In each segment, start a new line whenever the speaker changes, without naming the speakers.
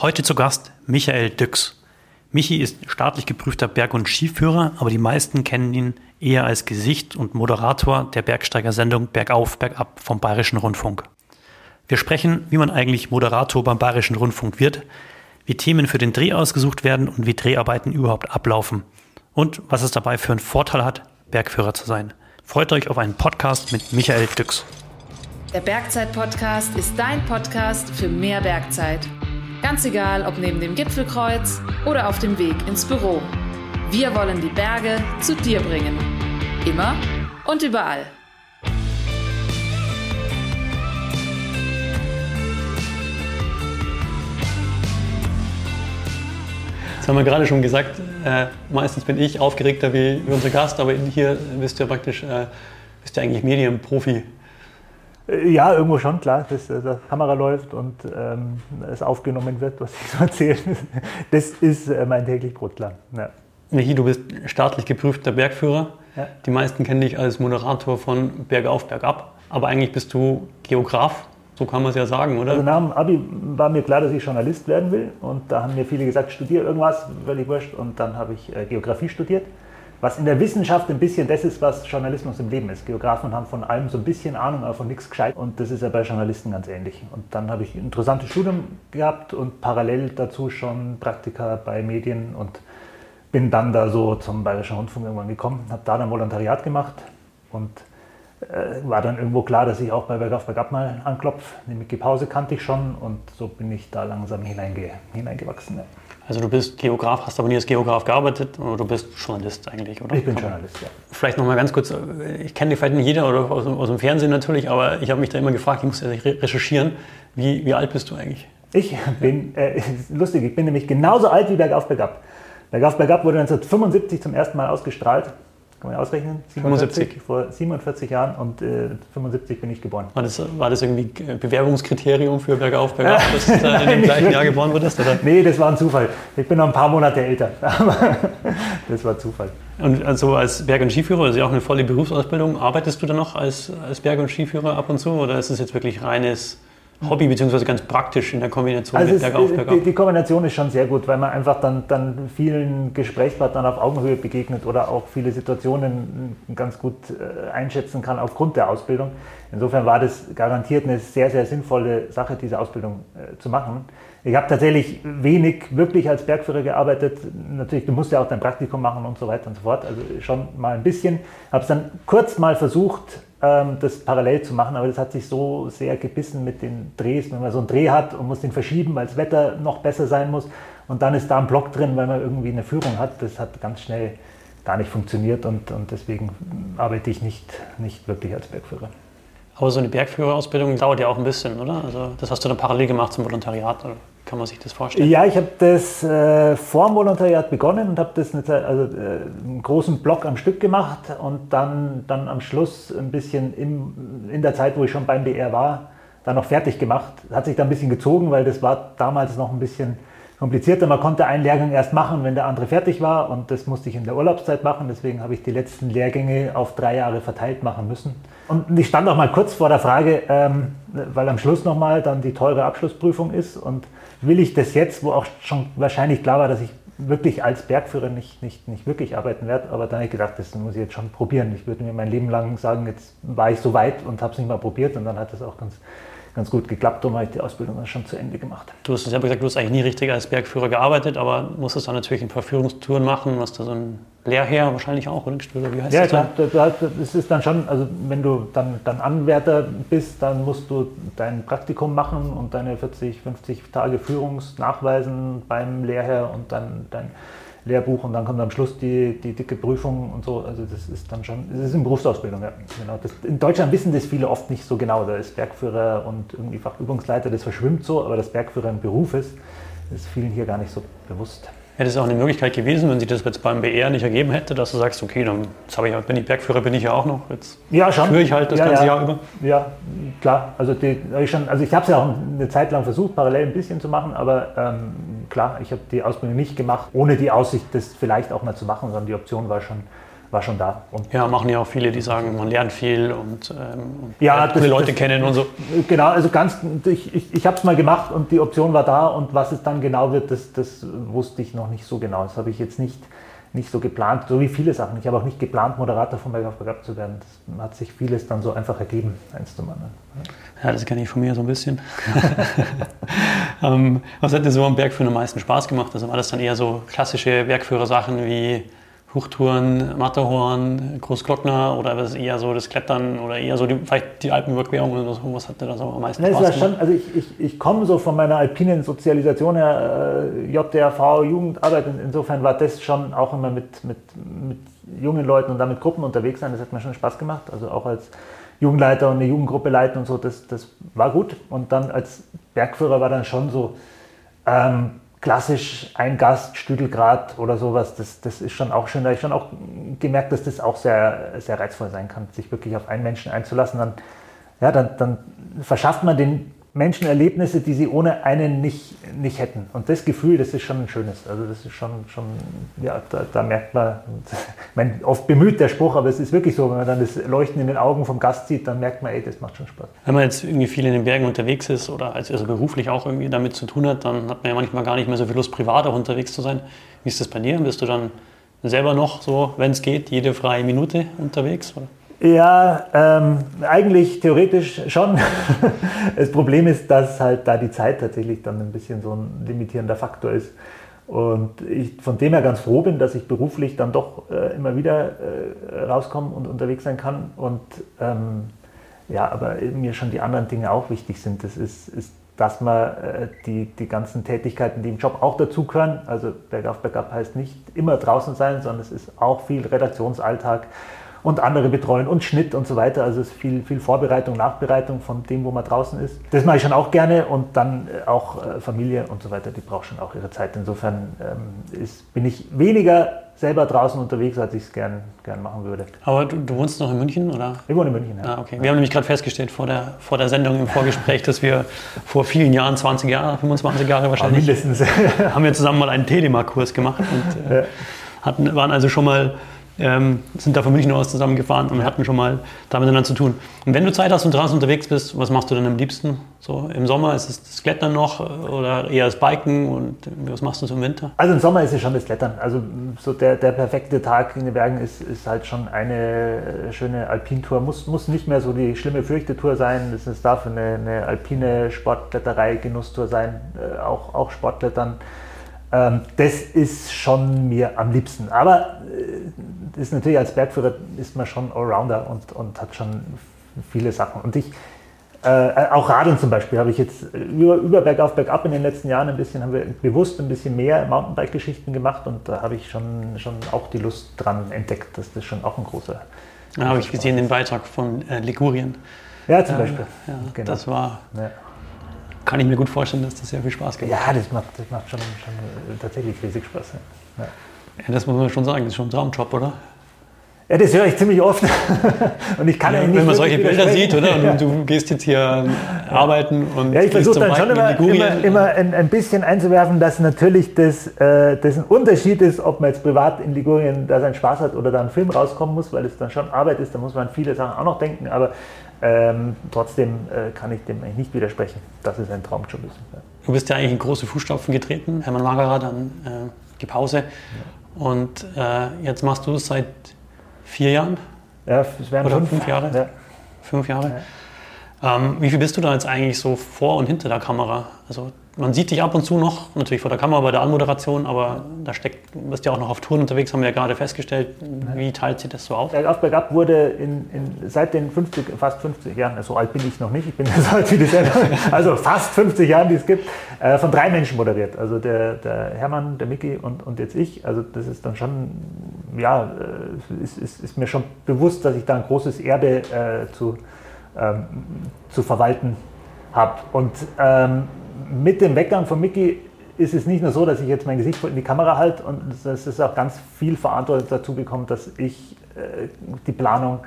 Heute zu Gast Michael Düx. Michi ist staatlich geprüfter Berg- und Skiführer, aber die meisten kennen ihn eher als Gesicht und Moderator der Bergsteigersendung Bergauf, Bergab vom Bayerischen Rundfunk. Wir sprechen, wie man eigentlich Moderator beim Bayerischen Rundfunk wird, wie Themen für den Dreh ausgesucht werden und wie Dreharbeiten überhaupt ablaufen. Und was es dabei für einen Vorteil hat, Bergführer zu sein. Freut euch auf einen Podcast mit Michael Düx.
Der Bergzeit-Podcast ist dein Podcast für mehr Bergzeit. Ganz egal, ob neben dem Gipfelkreuz oder auf dem Weg ins Büro. Wir wollen die Berge zu dir bringen. Immer und überall.
Das haben wir gerade schon gesagt. Äh, meistens bin ich aufgeregter wie, unser Gast, aber hier bist du ja praktisch äh, bist du eigentlich Medienprofi.
Äh, ja, irgendwo schon, klar, dass, dass die Kamera läuft und ähm, es aufgenommen wird, was ich so erzähle. Das ist äh, mein täglich Brot, klar. Ja.
Michi, du bist staatlich geprüfter Bergführer.
Ja.
Die meisten kennen dich als Moderator von Bergauf, Bergab. Aber eigentlich bist du Geograf, so kann man es ja sagen, oder?
Also nach dem Abi war mir klar, dass ich Journalist werden will. Und da haben mir viele gesagt, studiere irgendwas, völlig wurscht. Und dann habe ich äh, Geografie studiert. Was in der Wissenschaft ein bisschen das ist, was Journalismus im Leben ist. Geografen haben von allem so ein bisschen Ahnung, aber von nichts gescheit. Und das ist ja bei Journalisten ganz ähnlich. Und dann habe ich ein interessantes Studium gehabt und parallel dazu schon Praktika bei Medien und bin dann da so zum Bayerischen Rundfunk irgendwann gekommen, habe da dann Volontariat gemacht und äh, war dann irgendwo klar, dass ich auch bei Bergauf Bergab mal anklopfe. Die Pause kannte ich schon und so bin ich da langsam hineinge hineingewachsen. Ja.
Also du bist Geograf, hast aber nie als Geograf gearbeitet oder du bist Journalist eigentlich, oder?
Ich bin Journalist, ja.
Vielleicht noch mal ganz kurz, ich kenne dich vielleicht nicht jeder oder aus, aus dem Fernsehen natürlich, aber ich habe mich da immer gefragt, ich muss ja recherchieren, wie, wie alt bist du eigentlich?
Ich bin, äh, lustig, ich bin nämlich genauso alt wie Bergauf Bergab. Bergauf Bergab wurde 1975 zum ersten Mal ausgestrahlt. Kann man ausrechnen?
47.
47, vor 47 Jahren und äh, 75 bin ich geboren.
War das, war das irgendwie Bewerbungskriterium für Bergauf, Bergab, dass du in dem gleichen Jahr geboren wurdest? Oder?
Nee, das war ein Zufall. Ich bin noch ein paar Monate älter, aber das war Zufall.
Und also als Berg- und Skiführer, das ist ja auch eine volle Berufsausbildung, arbeitest du dann noch als, als Berg- und Skiführer ab und zu oder ist es jetzt wirklich reines Hobby, beziehungsweise ganz praktisch in der Kombination
Also
mit Bergauf, Bergab?
die, die Kombination ist schon sehr gut, weil man einfach dann, dann vielen Gesprächspartnern auf Augenhöhe begegnet oder auch viele Situationen ganz gut äh, einschätzen kann aufgrund der Ausbildung. Insofern war das garantiert eine sehr, sehr sinnvolle Sache, diese Ausbildung äh, zu machen. Ich habe tatsächlich wenig wirklich als Bergführer gearbeitet. Natürlich, du musst ja auch dein Praktikum machen und so weiter und so fort. Also schon mal ein bisschen. Habe es dann kurz mal versucht, das parallel zu machen, aber das hat sich so sehr gebissen mit den Drehs, wenn man so einen Dreh hat und muss den verschieben, weil das Wetter noch besser sein muss und dann ist da ein Block drin, weil man irgendwie eine Führung hat, das hat ganz schnell gar nicht funktioniert und, und deswegen arbeite ich nicht, nicht wirklich als Bergführer.
Aber so eine Bergführerausbildung dauert ja auch ein bisschen, oder? Also das hast du dann parallel gemacht zum Volontariat, oder kann man sich das vorstellen?
Ja, ich habe das äh, vor dem Volontariat begonnen und habe das eine Zeit, also, äh, einen großen Block am Stück gemacht und dann, dann am Schluss ein bisschen im, in der Zeit, wo ich schon beim BR war, dann noch fertig gemacht. Hat sich dann ein bisschen gezogen, weil das war damals noch ein bisschen komplizierter. Man konnte einen Lehrgang erst machen, wenn der andere fertig war und das musste ich in der Urlaubszeit machen. Deswegen habe ich die letzten Lehrgänge auf drei Jahre verteilt machen müssen. Und ich stand auch mal kurz vor der Frage, ähm, weil am Schluss nochmal dann die teure Abschlussprüfung ist und will ich das jetzt, wo auch schon wahrscheinlich klar war, dass ich wirklich als Bergführer nicht, nicht, nicht wirklich arbeiten werde, aber dann habe ich gedacht, das muss ich jetzt schon probieren. Ich würde mir mein Leben lang sagen, jetzt war ich so weit und habe es nicht mal probiert und dann hat es auch ganz, ganz gut geklappt und habe ich die Ausbildung dann schon zu Ende gemacht.
Du hast selber gesagt, du hast eigentlich nie richtig als Bergführer gearbeitet, aber musstest dann natürlich ein paar Führungstouren machen, was da so ein Lehrherr wahrscheinlich auch, oder? Wie heißt
Ja,
das
klar,
dann?
das das ist dann schon, also wenn du dann, dann Anwärter bist, dann musst du dein Praktikum machen und deine 40, 50 Tage Führungsnachweisen beim Lehrherr und dann dein Lehrbuch und dann kommt am Schluss die, die dicke Prüfung und so. Also das ist dann schon, das ist in Berufsausbildung, ja. Genau. Das, in Deutschland wissen das viele oft nicht so genau. Da ist Bergführer und irgendwie Fachübungsleiter, das verschwimmt so, aber dass Bergführer ein Beruf ist, ist vielen hier gar nicht so bewusst.
Hätte es auch eine Möglichkeit gewesen, wenn sich das jetzt beim BR nicht ergeben hätte, dass du sagst, okay, dann ich, bin ich Bergführer, bin ich ja auch noch. Jetzt
Ja, schon.
führe ich halt das
ja,
ganze
ja.
Jahr über.
Ja, klar. Also, die, ich schon, also ich habe es ja auch eine Zeit lang versucht, parallel ein bisschen zu machen, aber ähm, klar, ich habe die Ausbildung nicht gemacht, ohne die Aussicht, das vielleicht auch mal zu machen, sondern die Option war schon war schon da.
Und ja, machen ja auch viele, die sagen, man lernt viel und, ähm, ja, das, viele Leute das, kennen und so.
Genau, also ganz, ich, ich, ich habe es mal gemacht und die Option war da und was es dann genau wird, das, das wusste ich noch nicht so genau. Das habe ich jetzt nicht, nicht so geplant, so wie viele Sachen. Ich habe auch nicht geplant, Moderator von Berg auf Berg zu werden. Das hat sich vieles dann so einfach ergeben, eins zum anderen.
Ja, das kenne ich von mir so ein bisschen. ähm, was hat dir so am Bergführen am meisten Spaß gemacht? Also war das dann eher so klassische Bergführersachen wie Hochtouren, Matterhorn, Großglockner oder was eher so das Klettern oder eher so die, vielleicht die Alpenüberquerung oder so? Was hat dir da so am meisten Spaß
gemacht? Schon, also ich, ich, ich komme so von meiner alpinen Sozialisation her, äh, JDRV, Jugendarbeit, insofern war das schon auch immer mit, mit, mit jungen Leuten und damit Gruppen unterwegs sein, das hat mir schon Spaß gemacht. Also auch als Jugendleiter und eine Jugendgruppe leiten und so, das, das war gut. Und dann als Bergführer war dann schon so, ähm, klassisch ein Gast, Stüdelgrad oder sowas, das, das ist schon auch schön. Da habe ich schon auch gemerkt, dass das auch sehr, sehr reizvoll sein kann, sich wirklich auf einen Menschen einzulassen. Dann, ja, dann, dann verschafft man den Menschen Erlebnisse, die sie ohne einen nicht, nicht hätten. Und das Gefühl, das ist schon ein schönes. Also das ist schon, schon ja, da, da merkt man, ich meine, oft bemüht der Spruch, aber es ist wirklich so, wenn man dann das Leuchten in den Augen vom Gast sieht, dann merkt man, ey, das macht schon Spaß.
Wenn man jetzt irgendwie viel in den Bergen unterwegs ist oder also beruflich auch irgendwie damit zu tun hat, dann hat man ja manchmal gar nicht mehr so viel Lust, privat auch unterwegs zu sein. Wie ist das bei dir? Bist du dann selber noch so, wenn es geht, jede freie Minute unterwegs? Oder?
Ja, ähm, eigentlich theoretisch schon. das Problem ist, dass halt da die Zeit tatsächlich dann ein bisschen so ein limitierender Faktor ist. Und ich von dem her ganz froh bin, dass ich beruflich dann doch äh, immer wieder äh, rauskomme und unterwegs sein kann. Und ähm, ja, aber mir schon die anderen Dinge auch wichtig sind. Das ist, ist dass man äh, die, die ganzen Tätigkeiten, die im Job auch dazugehören, also Bergauf, Bergab heißt nicht immer draußen sein, sondern es ist auch viel Redaktionsalltag und andere betreuen und Schnitt und so weiter. Also es ist viel, viel Vorbereitung, Nachbereitung von dem, wo man draußen ist. Das mache ich schon auch gerne und dann äh, auch äh, Familie und so weiter, die braucht schon auch ihre Zeit. Insofern ähm, ist, bin ich weniger selber draußen unterwegs, als ich es gern, gern machen würde.
Aber du, du, wohnst noch in München, oder?
Ich wohne in München,
ja. Ah, okay. Wir haben nämlich gerade festgestellt vor der, vor der Sendung im Vorgespräch, dass wir vor vielen Jahren, 20 Jahre, 25 Jahre wahrscheinlich, mindestens. haben wir zusammen mal einen Telemark-Kurs gemacht und äh, hatten, waren also schon mal ähm, sind da von München aus zusammengefahren und hatten schon mal da miteinander zu tun. Und wenn du Zeit hast und draußen unterwegs bist, was machst du dann am liebsten? So im Sommer ist es das Klettern noch oder eher das Biken und was machst du so im Winter?
Also im Sommer ist es schon das Klettern. Also so der, der perfekte Tag in den Bergen ist, ist halt schon eine schöne Alpintour. Muss, muss nicht mehr so die schlimme Fürchtetour sein. Es darf eine, eine alpine Sportkletterei, Genusstour sein, äh, auch, auch Sportklettern. Ähm, das ist schon mir am liebsten. Aber äh, ist natürlich als Bergführer ist man schon Allrounder und, und hat schon viele Sachen. Und ich, äh, auch Radeln zum Beispiel, habe ich jetzt über, über Bergauf, Bergab in den letzten Jahren ein bisschen, haben wir bewusst ein bisschen mehr Mountainbike-Geschichten gemacht und da habe ich schon, schon auch die Lust dran entdeckt, dass das schon auch ein großer.
Da habe ich gesehen den Beitrag von äh, Ligurien.
Ja, zum Beispiel.
Ja, genau. Das war. Ja kann ich mir gut vorstellen, dass das sehr viel Spaß gemacht
Ja, das macht, das macht schon, schon tatsächlich riesig Spaß. Ja.
ja. das muss man schon sagen, das ist schon ein Traumjob, oder?
Ja, das höre ich ziemlich oft. und ich kann ja,
nicht Wenn man solche Bilder sieht, oder? Und ja. du gehst jetzt hier arbeiten und.
Ja, ich versuche dann schon immer, immer, immer ein, ein, bisschen einzuwerfen, dass natürlich das, äh, das ein Unterschied ist, ob man jetzt privat in Ligurien da seinen Spaß hat oder da ein Film rauskommen muss, weil es dann schon Arbeit ist. Da muss man an viele Sachen auch noch denken. Aber ähm, trotzdem äh, kann ich dem eigentlich nicht widersprechen, dass es ein Traumjob ist. Ja.
Du bist ja eigentlich in große Fußstapfen getreten, Hermann Magerer, dann äh, die Pause. Und äh, jetzt machst du es seit vier Jahren?
Ja, es wären
Oder fünf, fünf Jahre? Ja. Fünf Jahre? Ähm, wie viel bist du da jetzt eigentlich so vor und hinter der Kamera? Also man sieht dich ab und zu noch, natürlich vor der Kamera bei der Anmoderation, aber da steckt, du bist ja auch noch auf Touren unterwegs, haben wir ja gerade festgestellt. Wie teilt sich das so auf?
Bergauf, Bergab wurde in, in, seit den 50, fast 50 Jahren, so alt bin ich noch nicht, ich bin so alt wie die Sendung, also fast 50 Jahren, die es gibt, äh, von drei Menschen moderiert. Also der, der Hermann, der Micky und, und jetzt ich. Also das ist dann schon, ja, äh, ist, ist, ist mir schon bewusst, dass ich da ein großes Erbe äh, zu, ähm, zu verwalten habe. Und ähm, mit dem Weggang von Mickey ist es nicht nur so, dass ich jetzt mein Gesicht in die Kamera halte und es ist auch ganz viel Verantwortung dazu gekommen, dass ich äh, die Planung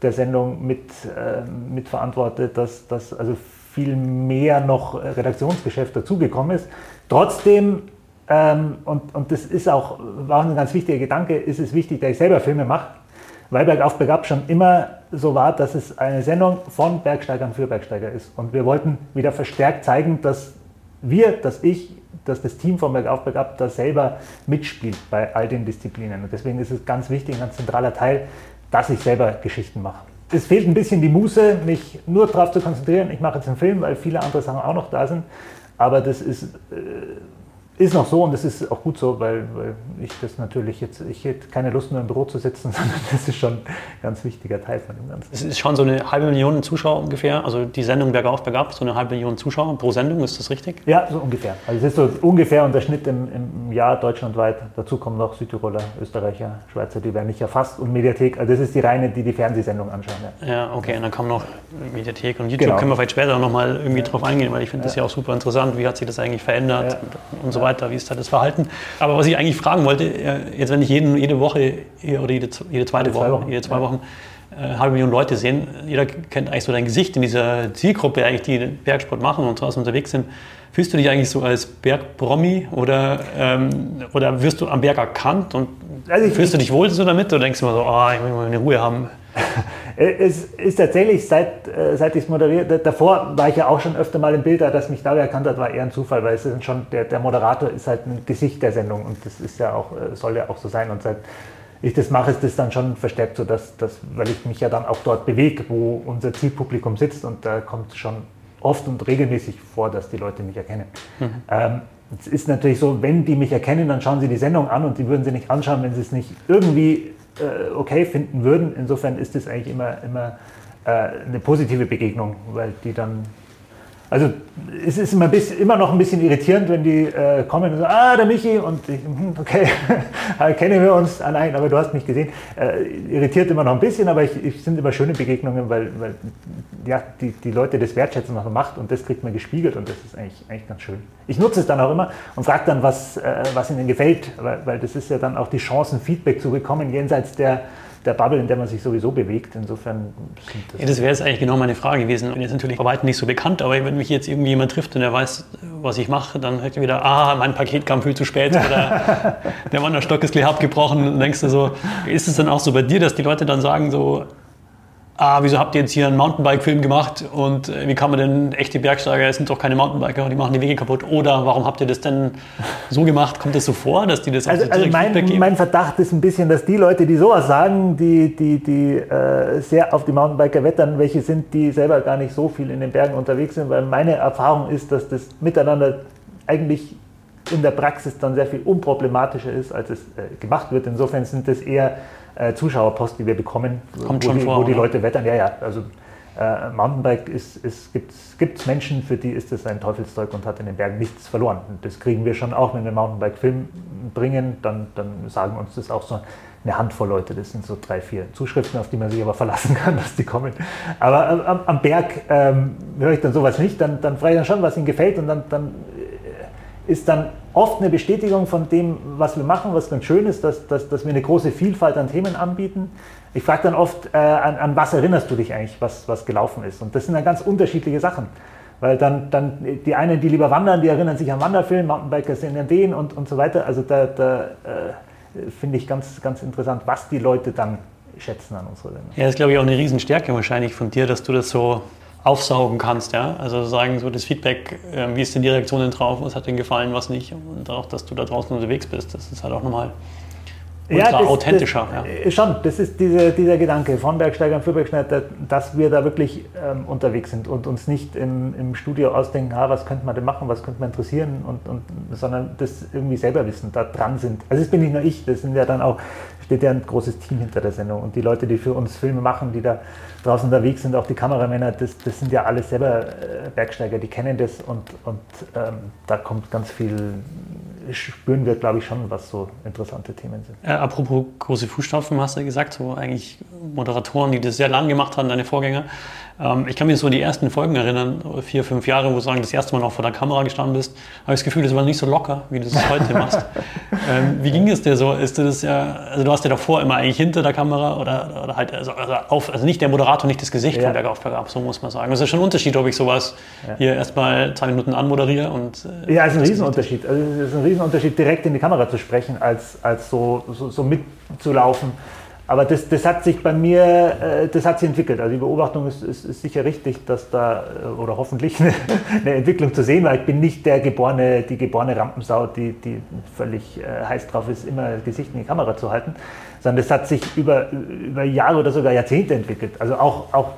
der Sendung mit, äh, mit verantworte, dass, dass also viel mehr noch Redaktionsgeschäft dazugekommen ist. Trotzdem, ähm, und, und das ist auch, war auch ein ganz wichtiger Gedanke, ist es wichtig, dass ich selber Filme mache weil Bergauf Bergab schon immer so war, dass es eine Sendung von Bergsteigern für Bergsteiger ist. Und wir wollten wieder verstärkt zeigen, dass wir, dass ich, dass das Team von Bergauf Bergab da selber mitspielt bei all den Disziplinen. Und deswegen ist es ganz wichtig, ein ganz zentraler Teil, dass ich selber Geschichten mache. Es fehlt ein bisschen die Muße, mich nur darauf zu konzentrieren. Ich mache jetzt einen Film, weil viele andere Sachen auch noch da sind. Aber das ist äh, ist noch so und das ist auch gut so, weil, weil, ich das natürlich jetzt, ich hätte keine Lust nur im Büro zu sitzen, sondern das ist schon ein ganz wichtiger Teil von dem Ganzen.
Es ist schon so eine halbe Million Zuschauer ungefähr, also die Sendung Bergauf Bergab, so eine halbe Million Zuschauer pro Sendung, ist das richtig?
Ja, so ungefähr. Also es ist so ungefähr und der Schnitt im, im Jahr deutschlandweit. Dazu kommen noch Südtiroler, Österreicher, Schweizer, die werden nicht erfasst und Mediathek. Also das ist die reine, die die Fernsehsendung anschauen.
Ja, ja okay, und dann kommen noch Mediathek und YouTube. Genau. Können wir vielleicht später nochmal irgendwie ja. drauf eingehen, weil ich finde ja. das ja auch super interessant. Wie hat sich das eigentlich verändert und so weiter? Wie ist da das Verhalten? halten. Aber was ich eigentlich fragen wollte, äh, jetzt wenn ich jeden, jede Woche oder jede, jede zweite Woche, Wochen. jede zwei Wochen eine äh, halbe Million Leute sehen, jeder kennt eigentlich so dein Gesicht in dieser Zielgruppe, eigentlich, die Bergsport machen und draußen unterwegs sind. Fühlst du dich eigentlich so als Bergpromi oder, ähm, oder wirst du am Berg erkannt und also fühlst du dich wohl so damit oder denkst du immer so, oh, ich will mal eine Ruhe haben?
Es ist tatsächlich, seit, äh, seit ich es moderiert, davor war ich ja auch schon öfter mal im Bild, dass mich da erkannt hat, war eher ein Zufall, weil es ist schon, der, der Moderator ist halt ein Gesicht der Sendung und das ist ja auch, äh, soll ja auch so sein. Und seit ich das mache, ist das dann schon verstärkt so, dass, dass, weil ich mich ja dann auch dort bewege, wo unser Zielpublikum sitzt und da kommt schon oft und regelmäßig vor, dass die Leute mich erkennen. Mhm. Ähm, es ist natürlich so, wenn die mich erkennen, dann schauen sie die Sendung an und die würden sie nicht anschauen, wenn sie es nicht irgendwie äh, okay finden würden. Insofern ist es eigentlich immer, immer äh, eine positive Begegnung, weil die dann also es ist immer, bisschen, immer, noch ein bisschen irritierend, wenn die äh, kommen und sagen, ah, der Michi und ich, hm, okay, kennen wir uns, ah nein, aber du hast mich gesehen. Äh, irritiert immer noch ein bisschen, aber ich, ich sind immer schöne Begegnungen, weil, weil ja, die, die Leute das wertschätzen, was man macht und das kriegt man gespiegelt und das ist eigentlich, eigentlich ganz schön. Ich nutze es dann auch immer und frage dann, was, äh, was ihnen gefällt, weil, weil das ist ja dann auch die Chance, Feedback zu bekommen, jenseits der der Bubble, in der man sich sowieso bewegt. Insofern
das. Ja, das wäre jetzt eigentlich genau meine Frage gewesen. Bin jetzt natürlich bei weitem nicht so bekannt, aber wenn mich jetzt irgendwie jemand trifft und er weiß, was ich mache, dann hört er wieder, ah, mein Paket kam viel zu spät oder der Wanderstock ist gleich abgebrochen. Und dann denkst du so, ist es dann auch so bei dir, dass die Leute dann sagen so, ah, wieso habt ihr jetzt hier einen Mountainbike-Film gemacht und äh, wie kann man denn echte Bergsteiger, es sind doch keine Mountainbiker, die machen die Wege kaputt oder warum habt ihr das denn so gemacht? Kommt das so vor, dass die das
also,
so
also mein, mein, Verdacht ist ein bisschen, dass die Leute, die sowas sagen, die, die, die äh, sehr auf die Mountainbiker wettern, welche sind, die selber gar nicht so viel in den Bergen unterwegs sind, weil meine Erfahrung ist, dass das Miteinander eigentlich in der Praxis dann sehr viel unproblematischer ist, als es äh, gemacht wird. Insofern sind das eher äh, Zuschauerpost, die wir bekommen,
Kommt wo, die,
vor, wo die Leute wettern. Ja, ja, also äh, Mountainbike ist, ist, gibt es Menschen, für die ist es ein Teufelszeug und hat in den Bergen nichts verloren. Und das kriegen wir schon auch, wenn wir Mountainbike-Film bringen, dann, dann sagen uns das auch so eine Handvoll Leute. Das sind so drei, vier Zuschriften, auf die man sich aber verlassen kann, dass die kommen. Aber äh, am, am Berg ähm, höre ich dann sowas nicht, dann, dann frage ich dann schon, was ihnen gefällt und dann, dann ist dann oft eine Bestätigung von dem, was wir machen, was ganz schön ist, dass, dass, dass wir eine große Vielfalt an Themen anbieten. Ich frage dann oft, äh, an, an, was erinnerst du dich eigentlich, was, was gelaufen ist? Und das sind dann ganz unterschiedliche Sachen. Weil dann, dann die einen, die lieber wandern, die erinnern sich an Wanderfilm, Mountainbiker sind an den und, und so weiter. Also da, da äh, finde ich ganz, ganz interessant, was die Leute dann schätzen an unserer Sendung.
Ja, das ist glaube ich auch eine Riesenstärke wahrscheinlich von dir, dass du das so aufsaugen kannst. Ja? Also sagen so das Feedback, äh, wie ist denn die Reaktion drauf, was hat dir gefallen, was nicht. Und auch, dass du da draußen unterwegs bist, das ist halt auch nochmal ja, das, authentischer.
Das, ja. Äh, schon, das ist diese, dieser Gedanke von Bergsteigern für Bergsteiger, dass wir da wirklich ähm, unterwegs sind und uns nicht im, im Studio ausdenken, ah, was könnte man denn machen, was könnte man interessieren, und, und, sondern das irgendwie selber wissen, da dran sind. Also das bin nicht nur ich, das sind ja dann auch, steht ja ein großes Team hinter der Sendung und die Leute, die für uns Filme machen, die da draußen unterwegs sind, auch die Kameramänner, das, das sind ja alles selber äh, Bergsteiger, die kennen das und, und ähm, da kommt ganz viel spüren wir, glaube ich, schon, was so interessante Themen sind.
Äh, apropos große Fußstapfen, hast du ja gesagt, so eigentlich Moderatoren, die das sehr lang gemacht haben, deine Vorgänger. Ähm, ich kann mich so die ersten Folgen erinnern, vier, fünf Jahre, wo du sagen, das erste Mal noch vor der Kamera gestanden bist, habe ich das Gefühl, das war nicht so locker, wie du es heute machst. ähm, wie ging es dir so? Ist das ja, also du hast ja davor immer eigentlich hinter der Kamera oder, oder halt, also, also, auf, also nicht der Moderator, nicht das Gesicht ja. von Bergauf Bergab, so muss man sagen. Das ist schon ein Unterschied, ob ich sowas ja. hier erstmal zwei Minuten anmoderiere und.
Äh, ja, es ist ein Riesenunterschied. Also es ist ein Riesenunterschied, direkt in die Kamera zu sprechen, als, als so, so, so mitzulaufen. Aber das, das hat sich bei mir, äh, das hat sich entwickelt. Also die Beobachtung ist, ist, ist sicher richtig, dass da, äh, oder hoffentlich eine, eine, Entwicklung zu sehen war. Ich bin nicht der geborene, die geborene Rampensau, die, die völlig äh, heiß drauf ist, immer Gesicht in die Kamera zu halten, sondern das hat sich über, über Jahre oder sogar Jahrzehnte entwickelt. Also auch, auch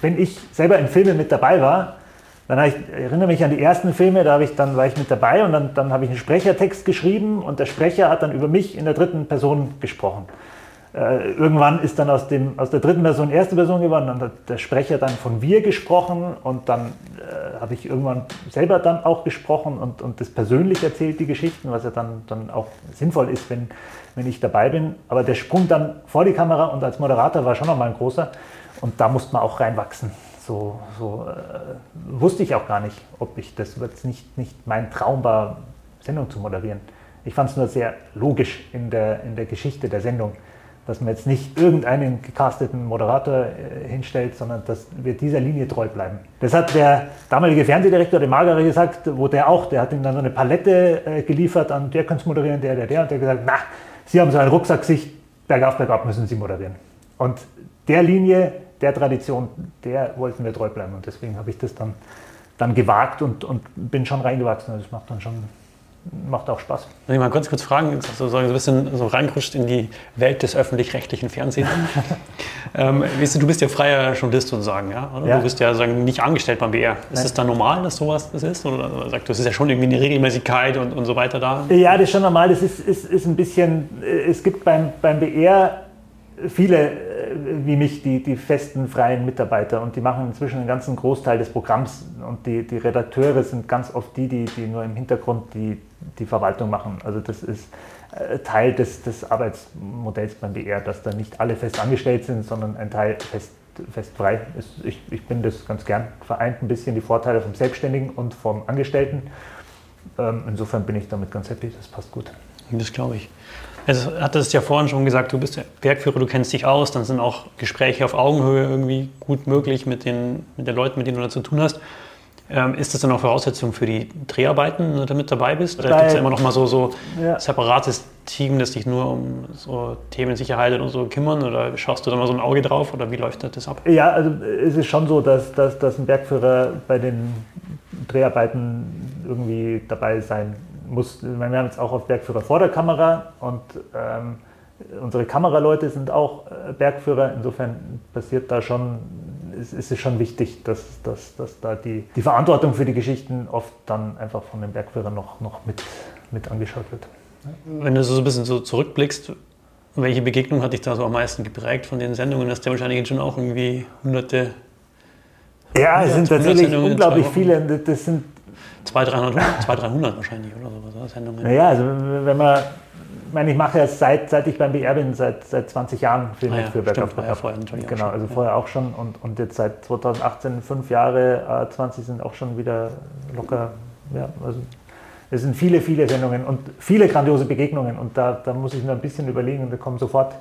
wenn ich selber in Filmen mit dabei war, dann ich, ich erinnere mich an die ersten Filme, da ich dann war ich mit dabei und dann, dann habe ich einen Sprechertext geschrieben und der Sprecher hat dann über mich in der dritten Person gesprochen. Äh, irgendwann ist dann aus, dem, aus der dritten Person erste Person geworden, dann hat der Sprecher dann von wir gesprochen und dann äh, habe ich irgendwann selber dann auch gesprochen und, und das persönlich erzählt, die Geschichten, was ja dann, dann auch sinnvoll ist, wenn, wenn ich dabei bin. Aber der Sprung dann vor die Kamera und als Moderator war schon nochmal ein großer und da musste man auch reinwachsen. So, so äh, wusste ich auch gar nicht, ob ich das wird nicht, nicht mein Traum war, Sendung zu moderieren. Ich fand es nur sehr logisch in der, in der Geschichte der Sendung dass man jetzt nicht irgendeinen gecasteten Moderator äh, hinstellt, sondern dass wir dieser Linie treu bleiben. Das hat der damalige Fernsehdirektor, der Magere, gesagt, wo der auch, der hat ihm dann so eine Palette äh, geliefert an, der kann es moderieren, der, der, der, und der hat gesagt, na, Sie haben so ein Rucksacksicht, bergauf, bergab müssen Sie moderieren. Und der Linie, der Tradition, der wollten wir treu bleiben und deswegen habe ich das dann, dann gewagt und, und bin schon reingewachsen. Also das macht dann schon macht auch Spaß.
Wenn ich mal ganz kurz fragen, so ein bisschen so reingerutscht in die Welt des öffentlich-rechtlichen Fernsehens. ähm, weißt du, du bist ja freier Journalist sozusagen, ja? ja. Du bist ja sagen, nicht angestellt beim BR. Ist es da normal, dass sowas das ist? Oder sagst du, es ist ja schon irgendwie eine Regelmäßigkeit und, und so weiter da?
Ja, das ist schon normal. Das ist, ist, ist ein bisschen, es gibt beim, beim BR viele wie mich die, die festen freien Mitarbeiter und die machen inzwischen einen ganzen Großteil des Programms und die, die Redakteure sind ganz oft die, die, die nur im Hintergrund die, die Verwaltung machen. Also das ist äh, Teil des, des Arbeitsmodells beim BR, dass da nicht alle fest angestellt sind, sondern ein Teil fest, fest frei ist. Ich, ich bin das ganz gern vereint, ein bisschen die Vorteile vom Selbstständigen und vom Angestellten. Ähm, insofern bin ich damit ganz happy, das passt gut.
Das glaube ich. Also hat es ja vorhin schon gesagt, du bist Werkführer, du kennst dich aus, dann sind auch Gespräche auf Augenhöhe irgendwie gut möglich mit den, mit den Leuten, mit denen du da zu tun hast. Ähm, ist das dann auch Voraussetzung für die Dreharbeiten, wenn du damit dabei bist? Oder gibt es ja immer noch mal so, so ja. separates Team, das sich nur um so Themen Sicherheit und so kümmern? Oder schaust du da mal so ein Auge drauf? Oder wie läuft das ab?
Ja, also es ist schon so, dass, dass, dass ein Bergführer bei den Dreharbeiten irgendwie dabei sein muss, wir haben jetzt auch auf Bergführer vor der Kamera und ähm, unsere Kameraleute sind auch äh, Bergführer. Insofern passiert da schon, ist, ist es schon wichtig, dass, dass, dass da die, die Verantwortung für die Geschichten oft dann einfach von den Bergführern noch, noch mit, mit angeschaut wird.
Wenn du so ein bisschen so zurückblickst, welche Begegnung hat dich da so am meisten geprägt von den Sendungen? Das ist ja wahrscheinlich schon auch irgendwie hunderte.
Ja, es sind tatsächlich unglaublich viele. Das sind
200, 300, 200, 300 wahrscheinlich oder sowas,
Sendungen. Naja, also wenn man, ich meine, ich mache ja seit, seit ich beim BR bin, seit, seit 20 Jahren Filme ah ja, für Bergkauf. Ja, vorher natürlich genau, also ja. vorher auch schon und, und jetzt seit 2018, fünf Jahre, 20 sind auch schon wieder locker, ja, also es sind viele, viele Sendungen und viele grandiose Begegnungen und da, da muss ich nur ein bisschen überlegen und da kommen sofort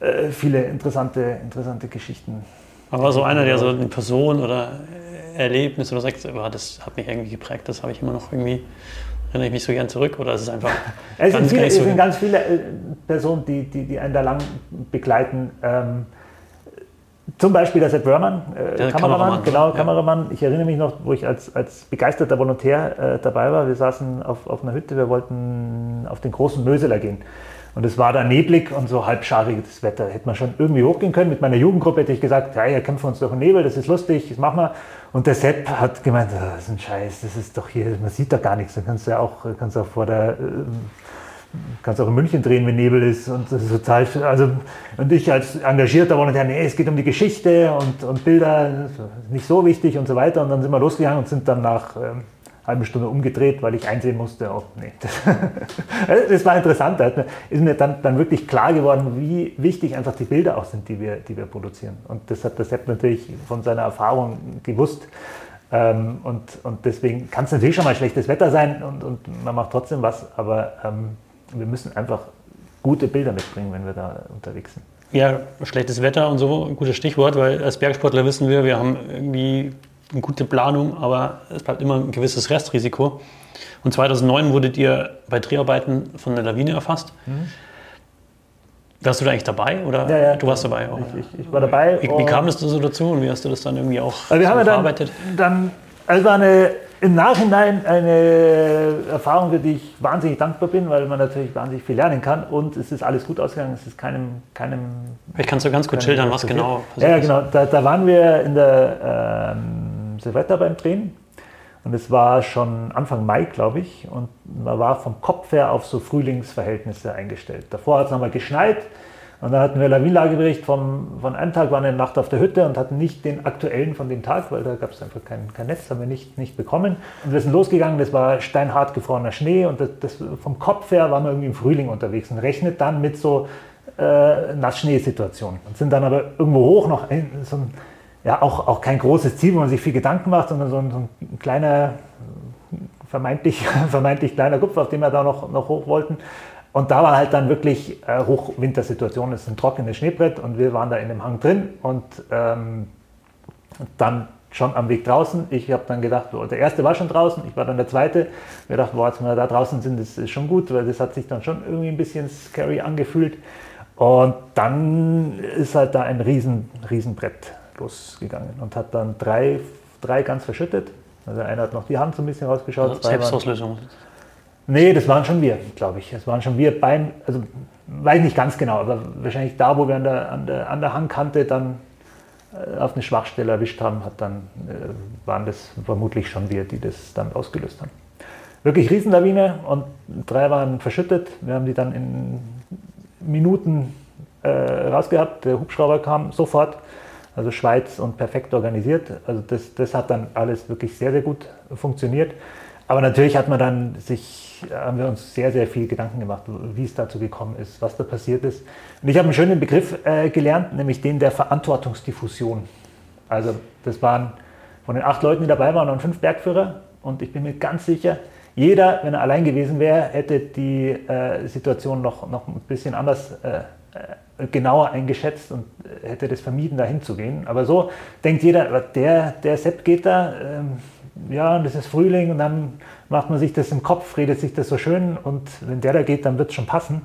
äh, viele interessante, interessante Geschichten.
Aber so einer, der so eine Person oder Erlebnis oder sagst, oh, das hat mich irgendwie geprägt, das habe ich immer noch irgendwie, erinnere ich mich so gern zurück oder ist es einfach.
es, sind viele, es sind ganz viele äh, Personen, die, die, die einen da lang begleiten. Ähm, zum Beispiel der Seth Wörmann, äh, der Kameramann, Kameramann, genau, ja. Kameramann. Ich erinnere mich noch, wo ich als, als begeisterter Volontär äh, dabei war. Wir saßen auf, auf einer Hütte, wir wollten auf den großen Möseler gehen. Und es war da neblig und so halbschariges Wetter. Hätte man schon irgendwie hochgehen können. Mit meiner Jugendgruppe hätte ich gesagt, ja, hier kämpfen wir uns durch den Nebel, das ist lustig, das machen wir. Und der Sepp hat gemeint, oh, das ist ein Scheiß, das ist doch hier, man sieht doch gar nichts. Dann kannst du ja auch, kannst auch vor der, ähm, kannst auch in München drehen, wenn Nebel ist. Und das ist total, also, und ich als engagierter Volontär, nee, es geht um die Geschichte und, und Bilder, nicht so wichtig und so weiter. Und dann sind wir losgegangen und sind dann nach ähm, halben Stunde umgedreht, weil ich einsehen musste, oh, nee. das war interessant. Da ist mir dann, dann wirklich klar geworden, wie wichtig einfach die Bilder auch sind, die wir, die wir produzieren. Und das hat der Sepp natürlich von seiner Erfahrung gewusst. Ähm, und, und deswegen kann es natürlich schon mal schlechtes Wetter sein und, und man macht trotzdem was, aber ähm, wir müssen einfach gute Bilder mitbringen, wenn wir da unterwegs sind.
Ja, schlechtes Wetter und so, ein gutes Stichwort, weil als Bergsportler wissen wir, wir haben irgendwie eine gute Planung, aber es bleibt immer ein gewisses Restrisiko. Und 2009 wurdet ihr bei Dreharbeiten von der Lawine erfasst. Mhm. Warst du da eigentlich dabei oder
Ja, ja.
du warst dabei? Auch,
Ich, ich, ich war dabei.
Wie, wie kam es so dazu und wie hast du das dann irgendwie auch
Also wir haben ja dann,
verarbeitet?
dann also es war eine, im Nachhinein eine Erfahrung, für die ich wahnsinnig dankbar bin, weil man natürlich wahnsinnig viel lernen kann und es ist alles gut ausgegangen, es ist keinem, keinem
Vielleicht kannst du ganz kurz schildern, was genau
Ja, ja,
passiert ist.
genau. Da, da waren wir in der ähm, Silvester beim Drehen und es war schon Anfang Mai, glaube ich, und man war vom Kopf her auf so Frühlingsverhältnisse eingestellt. Davor hat es nochmal geschneit und dann hatten wir Lawinenlagebericht vom, von einem Tag, waren eine Nacht auf der Hütte und hatten nicht den aktuellen von dem Tag, weil da gab es einfach kein, kein Netz, haben wir nicht, nicht bekommen. Und wir sind losgegangen, das war steinhart gefrorener Schnee und das, das, vom Kopf her waren wir irgendwie im Frühling unterwegs und rechnet dann mit so äh, Nassschneesituation. Und sind dann aber irgendwo hoch noch ein, so ein, ja, auch, auch kein großes Ziel, wo man sich viel Gedanken macht, sondern so ein, so ein kleiner, vermeintlich, vermeintlich kleiner Gupf, auf dem wir da noch, noch hoch wollten. Und da war halt dann wirklich äh, Hochwintersituation. Es ist ein trockenes Schneebrett und wir waren da in dem Hang drin und ähm, dann schon am Weg draußen. Ich habe dann gedacht, oh, der erste war schon draußen, ich war dann der zweite. Wir dachten, boah, als wir da draußen sind, das ist schon gut, weil das hat sich dann schon irgendwie ein bisschen scary angefühlt. Und dann ist halt da ein riesen, Riesenbrett losgegangen und hat dann drei, drei ganz verschüttet. Also einer hat noch die Hand so ein bisschen rausgeschaut. waren-
Selbstauslösung.
Nee, das waren schon wir, glaube ich. Das waren schon wir beim, also weiß nicht ganz genau, aber wahrscheinlich da, wo wir an der, an der, an der Hangkante dann äh, auf eine Schwachstelle erwischt haben, hat dann, äh, waren das vermutlich schon wir, die das dann ausgelöst haben. Wirklich Riesenlawine und drei waren verschüttet. Wir haben die dann in Minuten äh, rausgehabt. Der Hubschrauber kam sofort, also Schweiz und perfekt organisiert. Also das, das hat dann alles wirklich sehr, sehr gut funktioniert. Aber natürlich hat man dann sich, haben wir uns sehr, sehr viel Gedanken gemacht, wie es dazu gekommen ist, was da passiert ist. Und ich habe einen schönen Begriff äh, gelernt, nämlich den der Verantwortungsdiffusion. Also das waren von den acht Leuten, die dabei waren, waren fünf Bergführer. Und ich bin mir ganz sicher, jeder, wenn er allein gewesen wäre, hätte die äh, Situation noch, noch ein bisschen anders äh, genauer eingeschätzt und äh, hätte das vermieden, da hinzugehen. Aber so denkt jeder, der, der Sepp geht da, ähm, ja, und es ist Frühling und dann macht man sich das im Kopf, redet sich das so schön und wenn der da geht, dann wird es schon passen.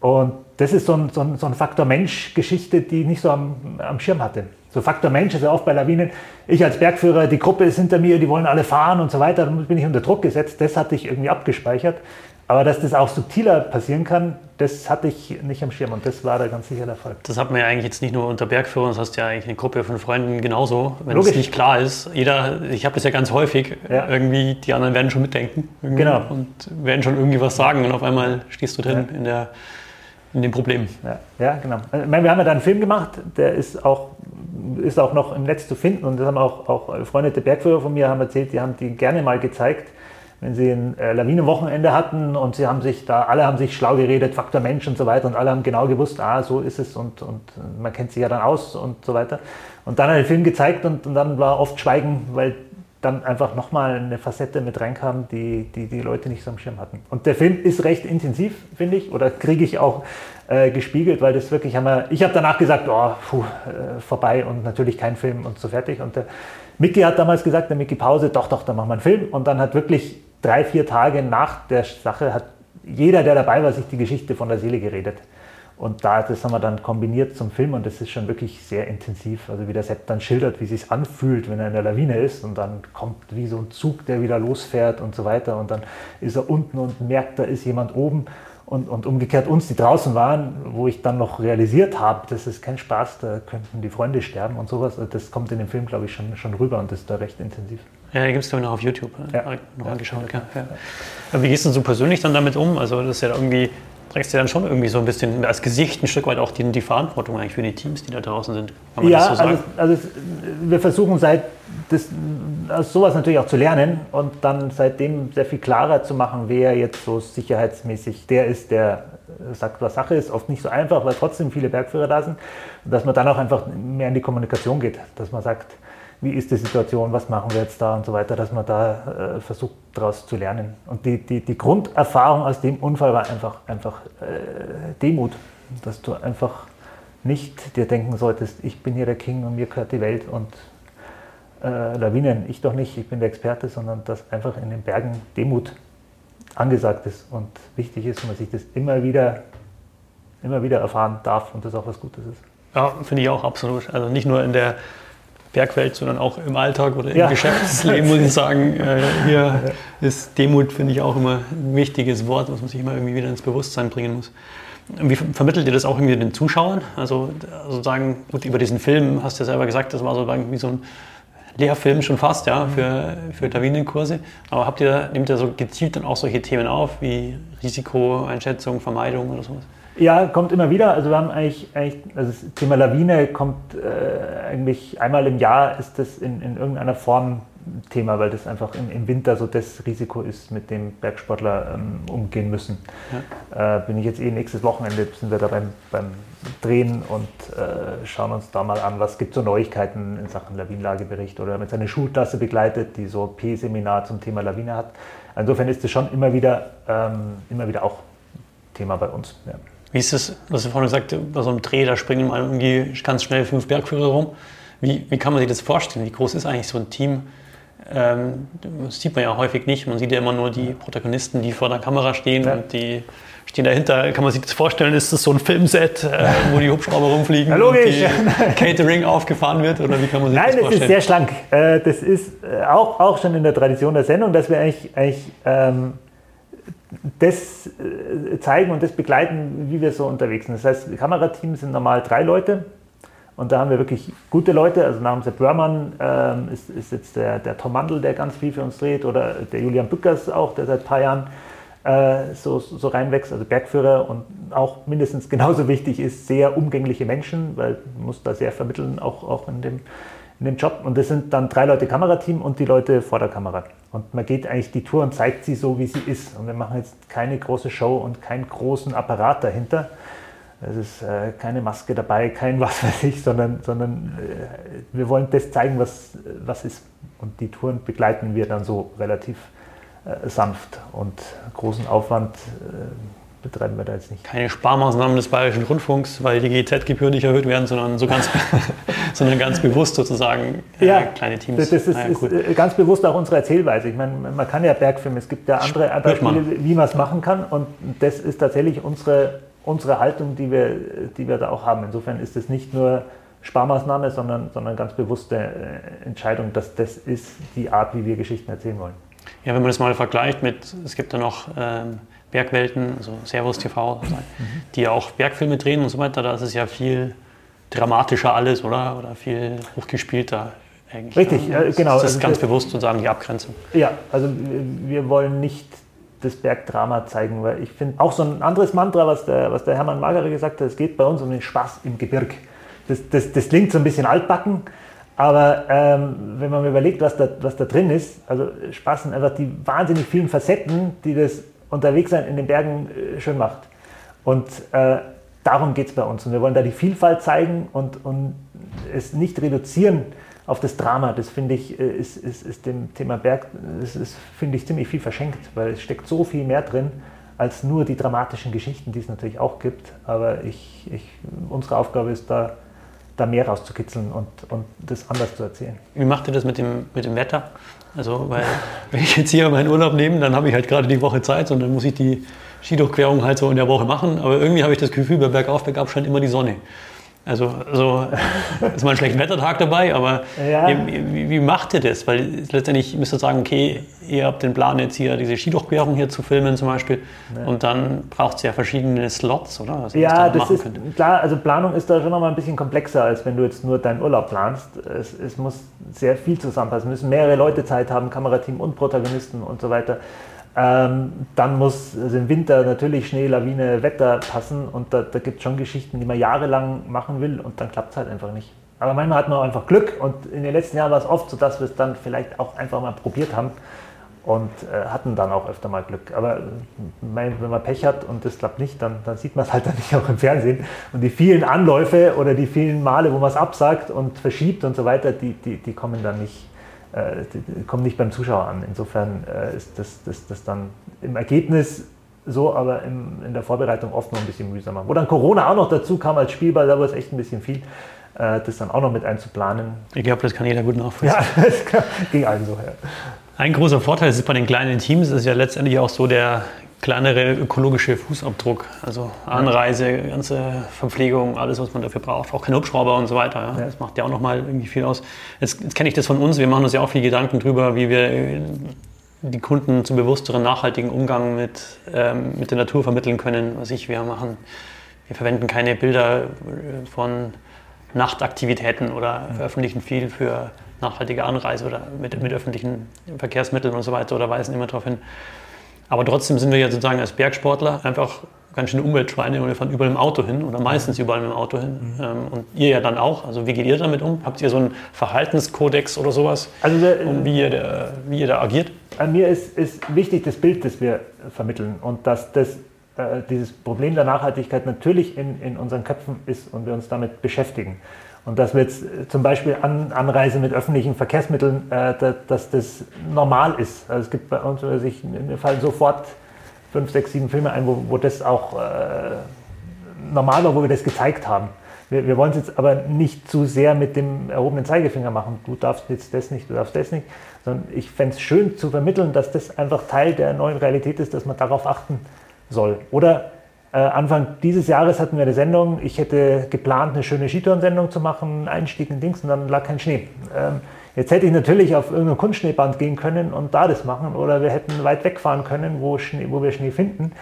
Und das ist so ein, so ein, so ein Faktor Mensch-Geschichte, die ich nicht so am, am Schirm hatte. So Faktor Mensch ist ja oft bei Lawinen. Ich als Bergführer, die Gruppe ist hinter mir, die wollen alle fahren und so weiter. Dann bin ich unter Druck gesetzt. Das hatte ich irgendwie abgespeichert. Aber dass das auch subtiler passieren kann, das hatte ich nicht am Schirm. Und das war da ganz sicher der Fall.
Das hat man ja eigentlich jetzt nicht nur unter Bergführern, das hast ja eigentlich eine Gruppe von Freunden genauso. Wenn
Logisch.
es nicht klar ist, jeder, ich habe das ja ganz häufig,
Ja.
irgendwie, die anderen werden schon mitdenken.
Genau.
Und werden schon irgendwie was sagen und auf einmal stehst du drin in, der, in dem Problem.
Ja, ja genau. Ich meine, wir haben ja da einen Film gemacht, der ist auch, ist auch noch im Netz zu finden. Und das haben auch, auch befreundete Bergführer von mir haben erzählt, die haben die gerne mal gezeigt, wenn sie ein äh, Lawinenwochenende hatten und sie haben sich da, alle haben sich schlau geredet, Faktor Mensch und so weiter und alle haben genau gewusst, ah, so ist es und, und man kennt sich ja dann aus und so weiter. Und dann hat den Film gezeigt und, und dann war oft Schweigen, weil dann einfach nochmal eine Facette mit reinkam, die, die die Leute nicht so am Schirm hatten. Und der Film ist recht intensiv, finde ich, oder kriege ich auch äh, gespiegelt, weil das wirklich haben wir, ich habe danach gesagt, oh, puh, äh, vorbei und natürlich kein Film und so fertig. Und der Mickey hat damals gesagt, der Mickey Pause, doch, doch, dann machen wir einen Film. Und dann hat wirklich drei, vier Tage nach der Sache hat jeder, der dabei war, sich die Geschichte von der Seele geredet. Und da, das haben wir dann kombiniert zum Film und das ist schon wirklich sehr intensiv. Also wie der Sepp dann schildert, wie es sich anfühlt, wenn er in der Lawine ist und dann kommt wie so ein Zug, der wieder losfährt und so weiter. Und dann ist er unten und merkt, da ist jemand oben. Und, und umgekehrt uns, die draußen waren, wo ich dann noch realisiert habe, das ist kein Spaß, da könnten die Freunde sterben und sowas. Das kommt in dem Film, glaube ich, schon, schon rüber und ist da recht intensiv.
Ja, gibt es glaube ich noch auf YouTube.
Ja.
Noch
Ja.
angeschaut. Ja. Ja. Wie gehst du so persönlich dann damit um? Also das ist ja irgendwie, trägst du ja dann schon irgendwie so ein bisschen als Gesicht ein Stück weit auch die, die Verantwortung eigentlich für die Teams, die da draußen sind. Kann man
ja,
das so sagen?
also, also wir versuchen seit das, aus sowas natürlich auch zu lernen und dann seitdem sehr viel klarer zu machen, wer jetzt so sicherheitsmäßig der ist, der sagt, was Sache ist. Oft nicht so einfach, weil trotzdem viele Bergführer da sind. Und dass man dann auch einfach mehr in die Kommunikation geht, dass man sagt, wie ist die Situation, was machen wir jetzt da und so weiter, dass man da äh, versucht daraus zu lernen. Und die, die, die Grunderfahrung aus dem Unfall war einfach, einfach äh, Demut, dass du einfach nicht dir denken solltest, ich bin hier der King und mir gehört die Welt und äh, Lawinen, ich doch nicht, ich bin der Experte, sondern dass einfach in den Bergen Demut angesagt ist und wichtig ist und man sich das immer wieder immer wieder erfahren darf und das auch was Gutes ist.
Ja, finde ich auch absolut. Also nicht nur in der Bergwelt, sondern auch im Alltag oder im ja. Geschäftsleben, muss ich sagen. Äh, hier ist Demut, finde ich, auch immer ein wichtiges Wort, was man sich immer irgendwie wieder ins Bewusstsein bringen muss. Wie vermittelt ihr das auch irgendwie den Zuschauern? Also sozusagen, gut, über diesen Film hast du ja selber gesagt, das war so wie so ein Lehrfilm schon fast, ja, für, für Lawinenkurse. Aber habt ihr, nehmt ihr so gezielt dann auch solche Themen auf, wie Risikoeinschätzung, Vermeidung oder sowas?
Ja, kommt immer wieder. Also wir haben eigentlich, eigentlich also das Thema Lawine kommt äh, eigentlich einmal im Jahr ist das in, in irgendeiner Form Thema, weil das einfach im, im, Winter so das Risiko ist, mit dem Bergsportler ähm, umgehen müssen. Ja. Äh, bin ich jetzt eh nächstes Wochenende, sind wir da beim, beim Drehen und äh, schauen uns da mal an, was gibt so Neuigkeiten in Sachen Lawinenlagebericht oder mit seiner Schulklasse begleitet, die so P-Seminar zum Thema Lawine hat. Insofern ist das schon immer wieder, ähm, immer wieder auch Thema bei uns. Ja.
Wie ist das, was du vorhin gesagt hast, bei so einem Dreh, da springen mal irgendwie ganz schnell fünf Bergführer rum. Wie, wie kann man sich das vorstellen? Wie groß ist eigentlich so ein Team? Ähm, das sieht man ja häufig nicht. Man sieht ja immer nur die Protagonisten, die vor der Kamera stehen ja. und die stehen dahinter. Kann man sich das vorstellen? Ist das so ein Filmset, äh, wo die Hubschrauber rumfliegen ja, und die Catering aufgefahren wird? Oder wie kann man sich
Nein,
das vorstellen?
Nein, das ist sehr schlank. Äh, das ist äh, auch, auch schon in der Tradition der Sendung, dass wir eigentlich, eigentlich ähm, das äh, zeigen und das begleiten, wie wir so unterwegs sind. Das heißt, Kamerateams sind normal drei Leute und da haben wir wirklich gute Leute. Also nach Sepp Börmann ähm, ist, ist, jetzt der, der Tom Mandl, der ganz viel für uns dreht oder der Julian Bückers auch, der seit ein paar Jahren äh, so, so reinwächst, also Bergführer und auch mindestens genauso wichtig ist, sehr umgängliche Menschen, weil man muss da sehr vermitteln, auch, auch in dem in dem Job. Und das sind dann drei Leute Kamerateam und die Leute vor der Kamera. Und man geht eigentlich die Tour und zeigt sie so, wie sie ist. Und wir machen jetzt keine große Show und keinen großen Apparat dahinter. Es ist äh, keine Maske dabei, kein was weiß ich, sondern, sondern äh, wir wollen das zeigen, was, was ist. Und die Touren begleiten wir dann so relativ äh, sanft und großen Aufwand äh, betreiben wir da jetzt nicht.
Keine Sparmaßnahmen des Bayerischen Rundfunks, weil die GZ-Gebühren nicht erhöht werden, sondern so ganz, sondern ganz bewusst sozusagen
äh, ja, kleine Teams. Das, ist, ja, cool. ist, äh, ganz bewusst auch unsere Erzählweise. Ich meine, man kann ja Bergfilme, es gibt ja andere Beispiele, wie man es machen kann und das ist tatsächlich unsere, unsere Haltung, die wir, die wir da auch haben. Insofern ist es nicht nur Sparmaßnahme, sondern, sondern ganz bewusste äh, Entscheidung, dass das ist die Art, wie wir Geschichten erzählen wollen.
Ja, wenn man das mal vergleicht mit, es gibt ja noch ähm, Bergwelten, also Servus TV, mhm. die ja auch Bergfilme drehen und so weiter, da ist es ja viel dramatischer alles, oder? Oder viel hochgespielter
eigentlich. Richtig,
ja.
genau.
Das ist also ganz bewusst sozusagen die Abgrenzung.
Ja, also wir wollen nicht das Bergdrama zeigen, weil ich finde auch so ein anderes Mantra, was der, was der Hermann Magere gesagt hat, es geht bei uns um den Spaß im Gebirg. Das, das, das klingt so ein bisschen altbacken, aber ähm, wenn man mir überlegt, was da, was da drin ist, also Spaß sind einfach die wahnsinnig vielen Facetten, die das Unterwegssein in den Bergen äh, schön macht. Und äh, darum geht es bei uns. Und wir wollen da die Vielfalt zeigen und, und es nicht reduzieren auf das Drama. Das finde ich, äh, ist, ist, ist dem Thema Berg, das ist, finde ich, ziemlich viel verschenkt, weil es steckt so viel mehr drin als nur die dramatischen Geschichten, die es natürlich auch gibt. Aber ich, ich, unsere Aufgabe ist da, da mehr rauszukitzeln und, und das anders zu erzählen.
Wie macht ihr das mit dem, mit dem Wetter? Also, weil wenn ich jetzt hier meinen Urlaub nehme, dann habe ich halt gerade die Woche Zeit und dann muss ich die Skidurchquerung halt so in der Woche machen. Aber irgendwie habe ich das Gefühl, bei Bergauf, Bergab scheint immer die Sonne. Also, also ist mal ein schlechter Wettertag dabei, aber ja. wie, wie, macht ihr das? Weil letztendlich müsst ihr sagen, okay, ihr habt den Plan jetzt hier diese Skidurchquerung hier zu filmen zum Beispiel ja. und dann braucht es ja verschiedene Slots, oder?
Was ja, da das ist könnte. klar, also Planung ist da schon noch mal ein bisschen komplexer, als wenn du jetzt nur deinen Urlaub planst. Es, es muss sehr viel zusammenpassen, es müssen mehrere Leute Zeit haben, Kamerateam und Protagonisten und so weiter. Ähm, dann muss also im Winter natürlich Schnee, Lawine, Wetter passen und da, da gibt es schon Geschichten, die man jahrelang machen will und dann klappt es halt einfach nicht. Aber manchmal hat man auch einfach Glück und in den letzten Jahren war es oft so, dass wir es dann vielleicht auch einfach mal probiert haben und äh, hatten dann auch öfter mal Glück. Aber äh, wenn man Pech hat und das klappt nicht, dann, dann sieht man es halt dann nicht auch im Fernsehen. Und die vielen Anläufe oder die vielen Male, wo man es absagt und verschiebt und so weiter, die, die, die kommen dann nicht kommt nicht beim Zuschauer an. Insofern äh, ist das, das, das dann im Ergebnis so, aber im, in der Vorbereitung oft noch ein bisschen mühsamer. Wo dann Corona auch noch dazu kam als Spielball, da war es echt ein bisschen viel, äh, das dann auch noch mit einzuplanen.
Ich glaube, das kann jeder gut nachvollziehen.
Ja, das ging allen so. Ja.
Ein großer Vorteil ist bei den kleinen Teams ist ja letztendlich auch so der kleinere ökologische Fußabdruck. Also Anreise, ganze Verpflegung, alles, was man dafür braucht. Auch kein Hubschrauber und so weiter. Ja. Das macht ja auch nochmal irgendwie viel aus. Jetzt, jetzt kenne ich das von uns. Wir machen uns ja auch viel Gedanken darüber, wie wir äh, die Kunden zum bewussteren, nachhaltigen Umgang mit, ähm, mit der Natur vermitteln können. Was ich, wir machen, wir verwenden keine Bilder von Nachtaktivitäten oder veröffentlichen viel für nachhaltige Anreise oder mit, mit öffentlichen Verkehrsmitteln und so weiter oder weisen immer darauf hin. Aber trotzdem sind wir ja sozusagen als Bergsportler einfach ganz schöne Umweltschweine und wir fahren überall im Auto hin oder meistens überall im Auto hin. Mhm. Und ihr ja dann auch. Also wie geht ihr damit um? Habt ihr so einen Verhaltenskodex oder sowas,
also wir,
um wie, ihr da, wie ihr da agiert?
An mir ist, ist wichtig das Bild, das wir vermitteln und dass das, äh, dieses Problem der Nachhaltigkeit natürlich in, in unseren Köpfen ist und wir uns damit beschäftigen. Und dass wir jetzt äh, zum Beispiel an, Anreise mit öffentlichen Verkehrsmitteln, äh, da, dass das normal ist. Also es gibt bei uns, also mir fallen sofort fünf, sechs, sieben Filme ein, wo, wo das auch äh, normal war, wo wir das gezeigt haben. Wir, wir wollen es jetzt aber nicht zu sehr mit dem erhobenen Zeigefinger machen. Du darfst jetzt das nicht, du darfst das nicht. Sondern ich fände es schön zu vermitteln, dass das einfach Teil der neuen Realität ist, dass man darauf achten soll. Oder Anfang dieses Jahres hatten wir eine Sendung. Ich hätte geplant, eine schöne Skitourensendung zu machen, Einstieg in Dings und dann lag kein Schnee. Ähm, jetzt hätte ich natürlich auf irgendein Kunstschneeband gehen können und da das machen oder wir hätten weit wegfahren können, wo, Schnee, wo wir Schnee finden.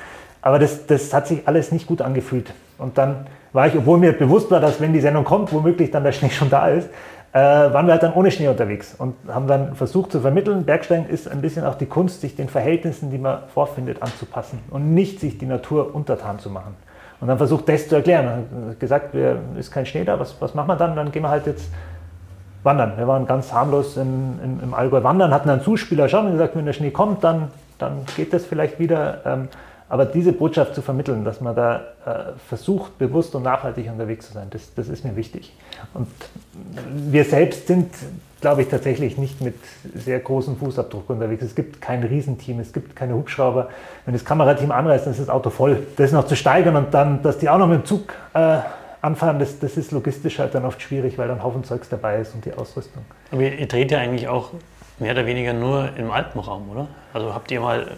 Aber das, das hat sich alles nicht gut angefühlt. Und dann war ich, obwohl mir bewusst war, dass wenn die Sendung kommt, womöglich dann der Schnee schon da ist, äh, waren wir halt dann ohne Schnee unterwegs und haben dann versucht zu vermitteln, Bergsteigen ist ein bisschen auch die Kunst, sich den Verhältnissen, die man vorfindet, anzupassen und nicht sich die Natur untertan zu machen. Und dann versucht das zu erklären. Dann gesagt, wir, ist kein Schnee da, was, was machen wir dann? Dann gehen wir halt jetzt wandern. Wir waren ganz harmlos in, in, im Allgäu wandern, hatten einen Zuspieler schon und gesagt, wenn der Schnee kommt, dann, dann geht das vielleicht wieder. Ähm, aber diese Botschaft zu vermitteln, dass man da äh, versucht, bewusst und nachhaltig unterwegs zu sein, das, das ist mir wichtig. Und wir selbst sind, glaube ich, tatsächlich nicht mit sehr großem Fußabdruck unterwegs. Es gibt kein Riesenteam, es gibt keine Hubschrauber. Wenn das Kamerateam anreist, dann ist das Auto voll. Das noch zu steigern und dann, dass die auch noch mit dem Zug äh, anfahren, das, das ist logistisch halt dann oft schwierig, weil dann Haufen Zeugs dabei ist und die Ausrüstung.
Aber ihr dreht ja eigentlich auch mehr oder weniger nur im Alpenraum, oder? Also habt ihr mal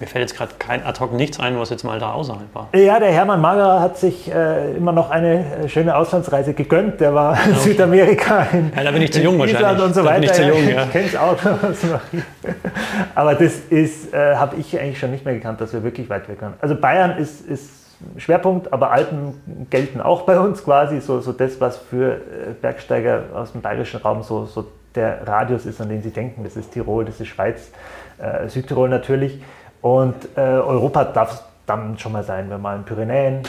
mir fällt jetzt gerade kein ad hoc nichts ein, was jetzt mal da außerhalb war.
Ja, der Hermann Mager hat sich äh, immer noch eine äh, schöne Auslandsreise gegönnt. Der war in Südamerika, in,
ja, da bin ich zu jung wahrscheinlich.
und so weiter. Da bin ich zu jung, ja. Ich kenne es auch. Aber das ist, äh, habe ich eigentlich schon nicht mehr gekannt, dass wir wirklich weit weg waren. Also Bayern ist, ist Schwerpunkt, aber Alpen gelten auch bei uns quasi. So, so das, was für äh, Bergsteiger aus dem bayerischen Raum so, so der Radius ist, an den sie denken. Das ist Tirol, das ist Schweiz, äh, Südtirol natürlich. Und äh, Europa darf es dann schon mal sein, wenn mal in Pyrenäen.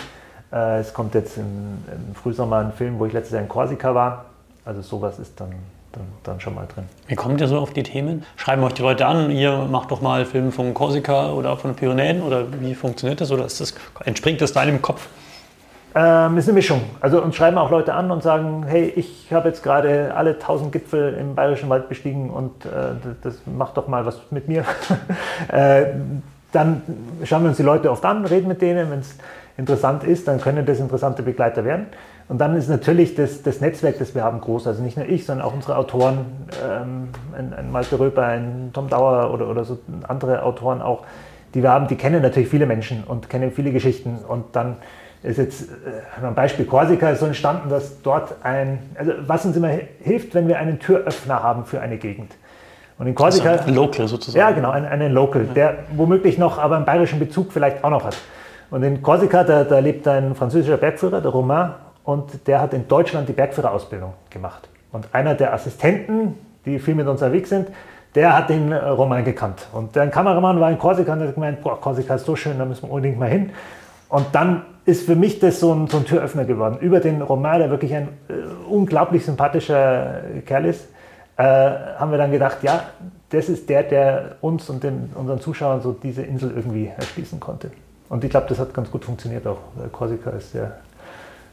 Äh, es kommt jetzt im, im, Frühsommer ein Film, wo ich letztes Jahr in Korsika war. Also sowas ist dann, dann, dann, schon mal drin.
Wie kommt ihr so auf die Themen? Schreiben euch die Leute an, ihr macht doch mal Filme von Korsika oder von Pyrenäen oder wie funktioniert das? Oder das, entspringt das deinem Kopf?
Ähm, ist eine Mischung. Also uns schreiben auch Leute an und sagen, hey, ich habe jetzt gerade alle 1000 Gipfel im Bayerischen Wald bestiegen und äh, das, macht doch mal was mit mir. äh, dann schauen wir uns die Leute oft an, reden mit denen. Wenn es interessant ist, dann können das interessante Begleiter werden. Und dann ist natürlich das, das Netzwerk, das wir haben, groß. Also nicht nur ich, sondern auch unsere Autoren, ähm, ein, ein Malte Röper, ein Tom Dauer oder, oder so andere Autoren auch, die wir haben, die kennen natürlich viele Menschen und kennen viele Geschichten. Und dann ist jetzt äh, ein Beispiel Korsika ist so entstanden, dass dort ein, also was uns immer hilft, wenn wir einen Türöffner haben für eine Gegend.
Und in Korsika. Also ein Local sozusagen.
Ja, genau, einen, einen Local, ja. der womöglich noch aber einen bayerischen Bezug vielleicht auch noch hat. Und in Korsika, da, da lebt ein französischer Bergführer, der Romain, und der hat in Deutschland die Bergführerausbildung gemacht. Und einer der Assistenten, die viel mit uns unterwegs sind, der hat den Roman gekannt. Und der Kameramann war in Korsika und hat gemeint, boah, Korsika ist so schön, da müssen wir unbedingt mal hin. Und dann ist für mich das so ein, so ein Türöffner geworden. Über den Roman, der wirklich ein äh, unglaublich sympathischer Kerl ist, äh, haben wir dann gedacht, ja, das ist der, der uns und den, unseren Zuschauern so diese Insel irgendwie erschließen konnte. Und ich glaube, das hat ganz gut funktioniert auch. Korsika ist sehr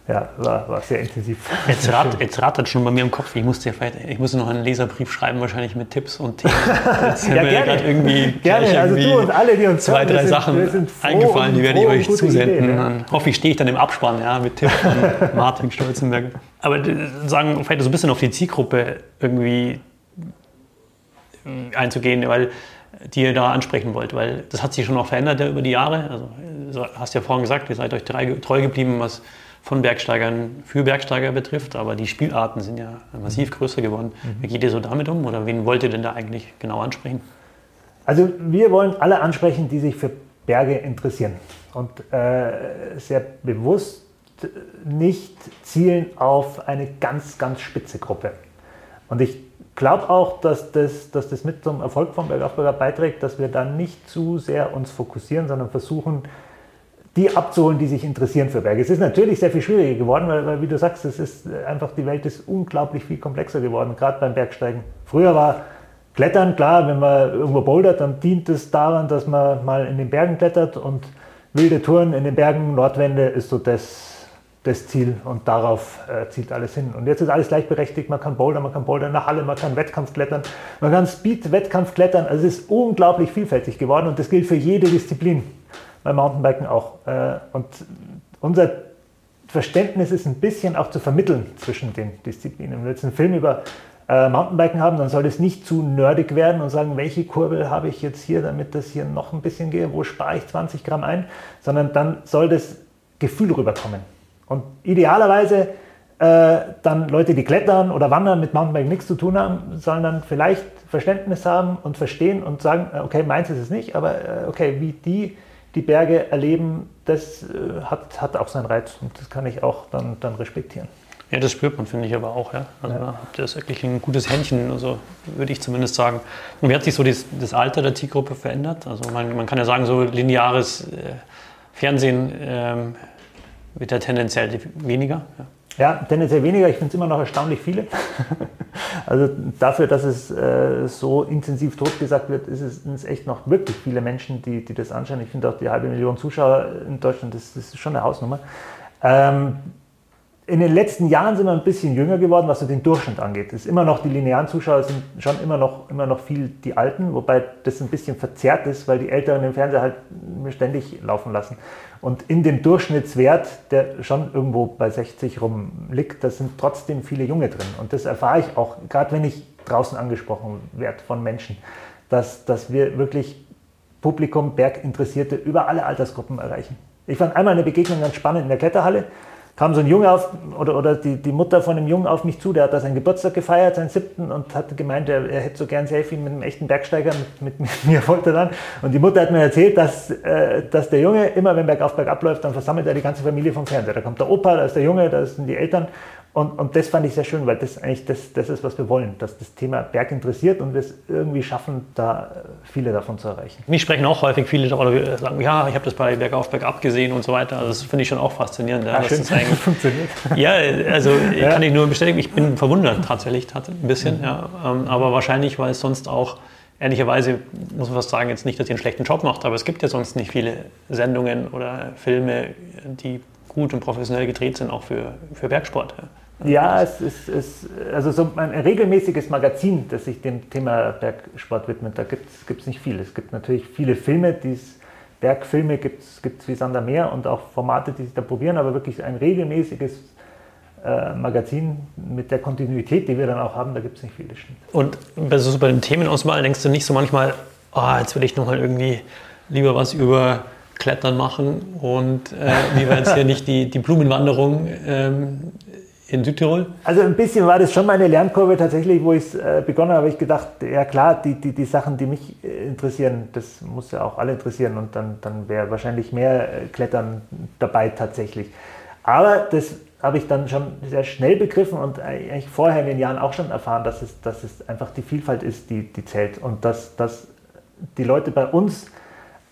ja, war, war sehr intensiv.
Jetzt, rat, jetzt rattert schon bei mir im Kopf, ich musste ja vielleicht, ich musste noch einen Leserbrief schreiben, wahrscheinlich mit Tipps und Themen. Jetzt
ja, gerne. Irgendwie gerne. Also du und alle, die uns
zwei, drei sind, Sachen eingefallen, die werde ich euch zusenden. Idee, ja. Dann hoffe ich, stehe ich dann im Abspann, ja, mit Tipps von Martin Stolzenberg. Aber sagen, vielleicht so ein bisschen auf die Zielgruppe irgendwie einzugehen, weil die ihr da ansprechen wollt? Weil das hat sich schon auch verändert ja, über die Jahre. Also, du hast ja vorhin gesagt, ihr seid euch treu geblieben, was von Bergsteigern für Bergsteiger betrifft, aber die Spielarten sind ja massiv größer geworden. Mhm. Wie geht ihr so damit um oder wen wollt ihr denn da eigentlich genau ansprechen?
Also wir wollen alle ansprechen, die sich für Berge interessieren und äh, sehr bewusst nicht zielen auf eine ganz, ganz spitze Gruppe. Und ich glaube auch, dass das, dass das mit zum Erfolg von Bergaufbauer beiträgt, dass wir da nicht zu sehr uns fokussieren, sondern versuchen, die abzuholen, die sich interessieren für Berge. Es ist natürlich sehr viel schwieriger geworden, weil, weil wie du sagst, es ist einfach, die Welt ist unglaublich viel komplexer geworden, gerade beim Bergsteigen. Früher war Klettern, klar, wenn man irgendwo bouldert, dann dient es daran, dass man mal in den Bergen klettert und wilde Touren in den Bergen, Nordwende ist so das, das Ziel und darauf äh, zielt alles hin. Und jetzt ist alles gleichberechtigt, man kann bouldern, man kann bouldern in der Halle, man kann Wettkampf klettern, man kann Speed-Wettkampf klettern, also es ist unglaublich vielfältig geworden und das gilt für jede Disziplin beim Mountainbiken auch. Äh, und unser Verständnis ist ein bisschen auch zu vermitteln zwischen den Disziplinen. Wenn wir jetzt einen Film über äh, Mountainbiken haben, dann soll das nicht zu nerdig werden und sagen, welche Kurbel habe ich jetzt hier, damit das hier noch ein bisschen geht, wo spare ich 20 Gramm ein, sondern dann soll das Gefühl rüberkommen. Und idealerweise äh, dann Leute, die klettern oder wandern mit Mountainbiken nichts zu tun haben, sollen dann vielleicht Verständnis haben und verstehen und sagen, äh, okay, meins ist es nicht, aber äh, okay, wie die die Berge erleben, das äh, hat, hat auch seinen Reiz und das kann ich auch dann, dann respektieren.
Ja, das spürt man, finde ich aber auch. Ja. Also ja. ihr das wirklich ein gutes Händchen, also würde ich zumindest sagen. Und wie hat sich so das, das Alter der Zielgruppe verändert? Also man, man kann ja sagen, so lineares äh, Fernsehen ähm, wird ja tendenziell weniger. Ja.
Ja, tendenziell weniger. Ich finde es immer noch erstaunlich viele. also dafür, dass es äh, so intensiv totgesagt wird, ist es, sind es echt noch wirklich viele Menschen, die, die das anschauen. Ich finde auch die halbe Million Zuschauer in Deutschland, das, das ist schon eine Hausnummer. Ähm, in den letzten Jahren sind wir ein bisschen jünger geworden, was so den Durchschnitt angeht. Es ist immer noch, die linearen Zuschauer sind schon immer noch, immer noch viel die Alten, wobei das ein bisschen verzerrt ist, weil die Älteren den Fernseher halt ständig laufen lassen. Und in dem Durchschnittswert, der schon irgendwo bei 60 rum liegt, da sind trotzdem viele Junge drin. Und das erfahre ich auch, gerade wenn ich draußen angesprochen werde von Menschen, dass, dass wir wirklich Publikum, Berginteressierte über alle Altersgruppen erreichen. Ich fand einmal eine Begegnung ganz spannend in der Kletterhalle kam so ein Junge auf, oder, oder die, die Mutter von einem Jungen auf mich zu, der hat da seinen Geburtstag gefeiert, seinen siebten, und hat gemeint, er, er hätte so gern Selfie mit einem echten Bergsteiger, mit, mit, mit mir wollte dann. Und die Mutter hat mir erzählt, dass, äh, dass der Junge immer, wenn bergauf, bergab läuft, dann versammelt er die ganze Familie vom Fernseher. Da kommt der Opa, da ist der Junge, da sind die Eltern. Und, und das fand ich sehr schön, weil das eigentlich das, das ist, was wir wollen, dass das Thema Berg interessiert und wir es irgendwie schaffen, da viele davon zu erreichen.
Mich sprechen auch häufig viele darüber, sagen, ja, ich habe das bei Bergauf, Bergab gesehen und so weiter. Also das finde ich schon auch faszinierend. Ja,
ah, schön, das funktioniert.
Ja, also ja. kann ich nur bestätigen, ich bin verwundert tatsächlich, ein bisschen. Mhm. Ja, ähm, aber wahrscheinlich, weil es sonst auch ehrlicherweise muss man fast sagen, jetzt nicht, dass ihr einen schlechten Job macht, aber es gibt ja sonst nicht viele Sendungen oder Filme, die gut und professionell gedreht sind, auch für, für Bergsport.
Ja, es ist, es, also so ein regelmäßiges Magazin, das sich dem Thema Bergsport widmet, da gibt es nicht viel. Es gibt natürlich viele Filme, die's, Bergfilme gibt es wie Sander Meer und auch Formate, die sich da probieren, aber wirklich ein regelmäßiges äh, Magazin mit der Kontinuität, die wir dann auch haben, da gibt es nicht viele.
Und bei, so bei den Themenauswahl denkst du nicht so manchmal, oh, jetzt will ich nochmal irgendwie lieber was über Klettern machen und äh, wie wir jetzt hier nicht die, die Blumenwanderung ähm, in Südtirol?
Also ein bisschen war das schon meine Lernkurve tatsächlich, wo ich äh, begonnen habe, habe ich gedacht, ja klar, die, die, die Sachen, die mich äh, interessieren, das muss ja auch alle interessieren und dann, dann wäre wahrscheinlich mehr äh, Klettern dabei tatsächlich. Aber das habe ich dann schon sehr schnell begriffen und eigentlich vorher in den Jahren auch schon erfahren, dass es, dass es einfach die Vielfalt ist, die, die zählt und dass, dass die Leute bei uns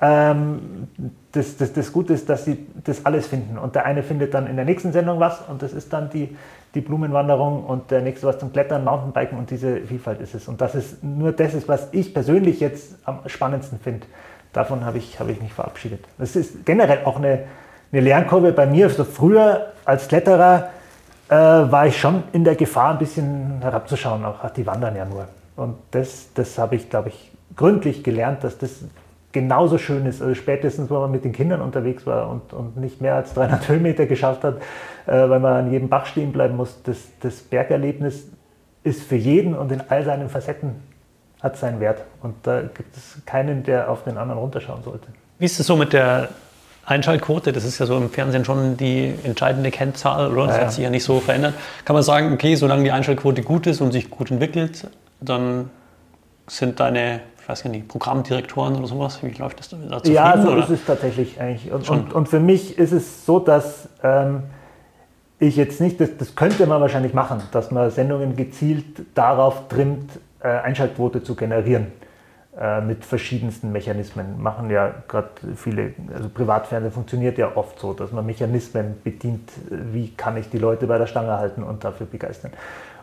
ähm, das, das, das Gute ist, dass sie das alles finden. Und der eine findet dann in der nächsten Sendung was und das ist dann die, die Blumenwanderung und der nächste was zum Klettern, Mountainbiken und diese Vielfalt ist es. Und das ist nur das ist, was ich persönlich jetzt am spannendsten finde. Davon habe ich, habe ich mich verabschiedet. Das ist generell auch eine, eine Lernkurve bei mir. So früher als Kletterer äh, war ich schon in der Gefahr, ein bisschen herabzuschauen. Auch ach, die wandern ja nur. Und das, das habe ich, glaube ich, gründlich gelernt, dass das genauso schön ist. Also spätestens, wenn man mit den Kindern unterwegs war und, und nicht mehr als 300 Höhenmeter geschafft hat, äh, weil man an jedem Bach stehen bleiben muss. Das, das Bergerlebnis ist für jeden und in all seinen Facetten hat seinen Wert. Und da gibt es keinen, der auf den anderen runterschauen sollte.
Wie ist es so mit der Einschaltquote? Das ist ja so im Fernsehen schon die entscheidende Kennzahl, oder? Das ja, hat sich ja nicht so verändert. Kann man sagen, okay, solange die Einschaltquote gut ist und sich gut entwickelt, dann sind deine ich weiß nicht, Programmdirektoren oder sowas? Wie läuft das da
zufrieden, Ja, so oder? ist es tatsächlich eigentlich. Und, und, und, für mich ist es so, dass ähm, ich jetzt nicht, das, das, könnte man wahrscheinlich machen, dass man Sendungen gezielt darauf trimmt, äh, Einschaltquote zu generieren. Äh, mit verschiedensten Mechanismen. Machen ja gerade viele, also Privatfernsehen funktioniert ja oft so, dass man Mechanismen bedient, wie kann ich die Leute bei der Stange halten und dafür begeistern.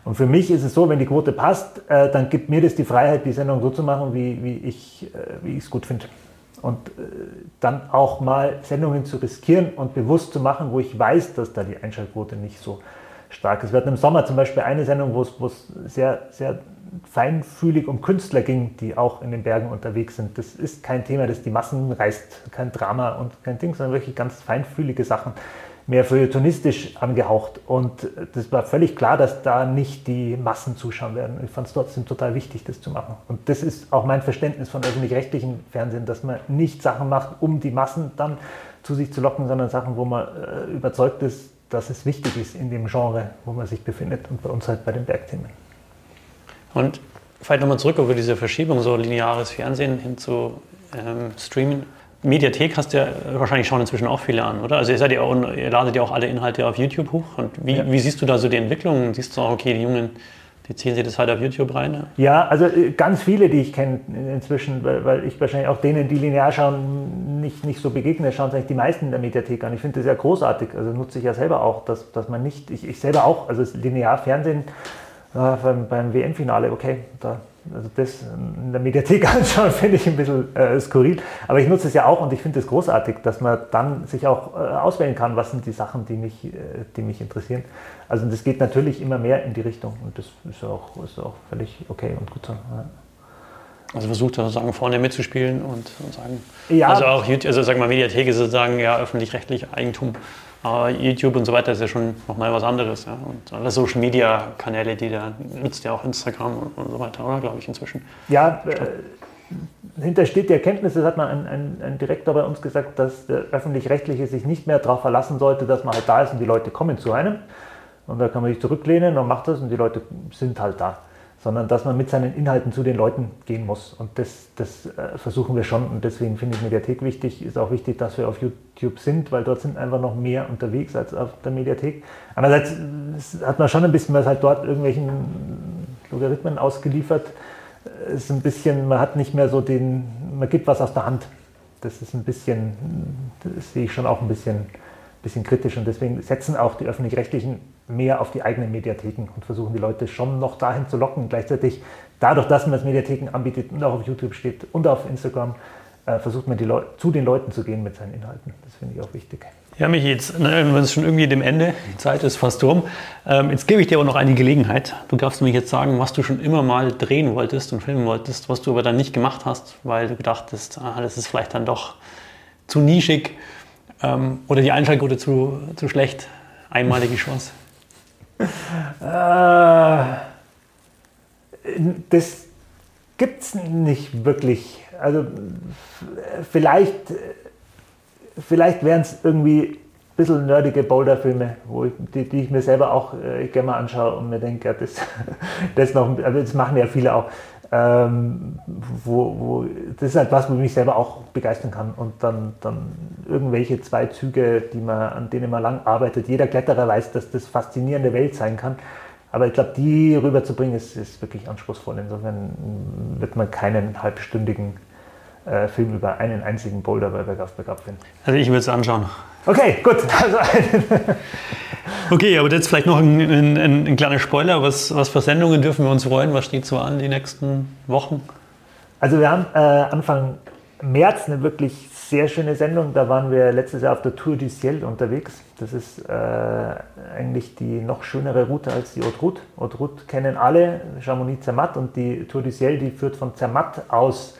Und für mich ist es so, wenn die Quote passt, äh, dann gibt mir das die Freiheit, die Sendung so zu machen, wie, wie ich äh, es gut finde. Und äh, dann auch mal Sendungen zu riskieren und bewusst zu machen, wo ich weiß, dass da die Einschaltquote nicht so stark ist. Wir hatten im Sommer zum Beispiel eine Sendung, wo es, sehr, sehr feinfühlig um Künstler ging, die auch in den Bergen unterwegs sind. Das ist kein Thema, das die Massen reißt, kein Drama und kein Ding, sondern wirklich ganz feinfühlige Sachen mehr feuilletonistisch angehaucht. Und das war völlig klar, dass da nicht die Massen zuschauen werden. Ich fand es trotzdem total wichtig, das zu machen. Und das ist auch mein Verständnis von öffentlich-rechtlichen Fernsehen, dass man nicht Sachen macht, um die Massen dann zu sich zu locken, sondern Sachen, wo man äh, überzeugt ist, dass es wichtig ist in dem Genre, wo man sich befindet und bei uns halt bei den Bergthemen.
Und vielleicht nochmal zurück über diese Verschiebung, so lineares Fernsehen hin zu ähm, Streamen. Mediathek hast du ja wahrscheinlich schon inzwischen auch viele an, oder? Also ihr, seid ja auch, ihr ladet ja auch alle Inhalte auf YouTube hoch. Und wie, ja. wie siehst du da so die Entwicklung? Siehst du auch, okay, die Jungen, die ziehen sich das halt auf YouTube rein?
Ja, ja also äh, ganz viele, die ich kenne inzwischen, weil, weil, ich wahrscheinlich auch denen, die linear schauen, nicht, nicht so begegne, schauen sich die meisten in der Mediathek an. Ich finde das ja großartig. Also nutze ich ja selber auch, dass, dass man nicht, ich, ich selber auch, also linear Fernsehen äh, beim, beim WM-Finale, okay, da also das in der Mediathek anschauen, finde ich ein bisschen äh, skurril. Aber ich nutze es ja auch und ich finde es großartig, dass man dann sich auch äh, auswählen kann, was sind die Sachen, die mich, äh, die mich interessieren. Also das geht natürlich immer mehr in die Richtung und das ist auch, ist auch völlig okay und gut so. Ja.
Also versucht sozusagen vorne mitzuspielen und, und sagen, ja. also auch also sagen wir Mediathek ist sozusagen ja öffentlich-rechtlich Eigentum. Aber YouTube und so weiter ist ja schon nochmal was anderes. Ja? Und alle Social Media Kanäle, die da nutzt ja auch Instagram und, und so weiter, oder glaube ich inzwischen.
Ja, äh, hinter steht die Erkenntnis, das hat mal ein, ein, ein Direktor bei uns gesagt, dass der öffentlich-rechtliche sich nicht mehr darauf verlassen sollte, dass man halt da ist und die Leute kommen zu einem. Und da kann man sich zurücklehnen und macht das und die Leute sind halt da sondern dass man mit seinen Inhalten zu den Leuten gehen muss. Und das, das äh, versuchen wir schon und deswegen finde ich Mediathek wichtig. Ist auch wichtig, dass wir auf YouTube sind, weil dort sind einfach noch mehr unterwegs als auf der Mediathek. Andererseits hat man schon ein bisschen was halt dort irgendwelchen Logarithmen ausgeliefert. Ist ein bisschen, man hat nicht mehr so den, man gibt was aus der Hand. Das ist ein bisschen, das sehe ich schon auch ein bisschen, bisschen kritisch und deswegen setzen auch die öffentlich-rechtlichen mehr auf die eigenen Mediatheken und versuchen die Leute schon noch dahin zu locken. Gleichzeitig dadurch, dass man das Mediatheken anbietet und auch auf YouTube steht und auf Instagram, äh, versucht man zu den Leuten zu gehen mit seinen Inhalten. Das finde ich auch wichtig.
Ja, mich jetzt, ne, es schon irgendwie dem Ende, die Zeit ist fast rum. Ähm, jetzt gebe ich dir aber noch eine Gelegenheit. Du darfst mir jetzt sagen, was du schon immer mal drehen wolltest und filmen wolltest, was du aber dann nicht gemacht hast, weil du gedacht hast, ah, das ist vielleicht dann doch zu nischig ähm, oder die Einschaltquote zu, zu schlecht. Einmalige Chance.
Äh, das gibt es nicht wirklich. Also vielleicht, vielleicht wären es irgendwie ein bisschen nerdige Boulder-Filme, die, die, ich mir selber auch äh, gerne mal anschaue und mir denke, ja, das, das, noch, also das machen ja viele auch. Ähm, wo, wo, das ist halt was, wo ich mich selber auch begeistern kann. Und dann, dann irgendwelche zwei Züge, die man, an denen man lang arbeitet. Jeder Kletterer weiß, dass das faszinierende Welt sein kann. Aber ich glaube, die rüberzubringen, ist, ist wirklich anspruchsvoll. Insofern wird man keinen halbstündigen äh, Film über einen einzigen Boulder bei Bergauf Bergab finden.
Also ich würde es anschauen.
Okay, gut. Also
okay, aber jetzt vielleicht noch ein, ein, ein, ein, kleiner Spoiler. Was, was für Sendungen dürfen wir uns freuen? Was steht so an die nächsten Wochen?
Also wir haben äh, Anfang März eine wirklich sehr schöne Sendung. Da waren wir letztes Jahr auf der Tour du Ciel unterwegs. Das ist äh, eigentlich die noch schönere Route als die Haute Route. Haute Route kennen alle, Chamonix-Zermatt und die Tour du Ciel, die führt von Zermatt aus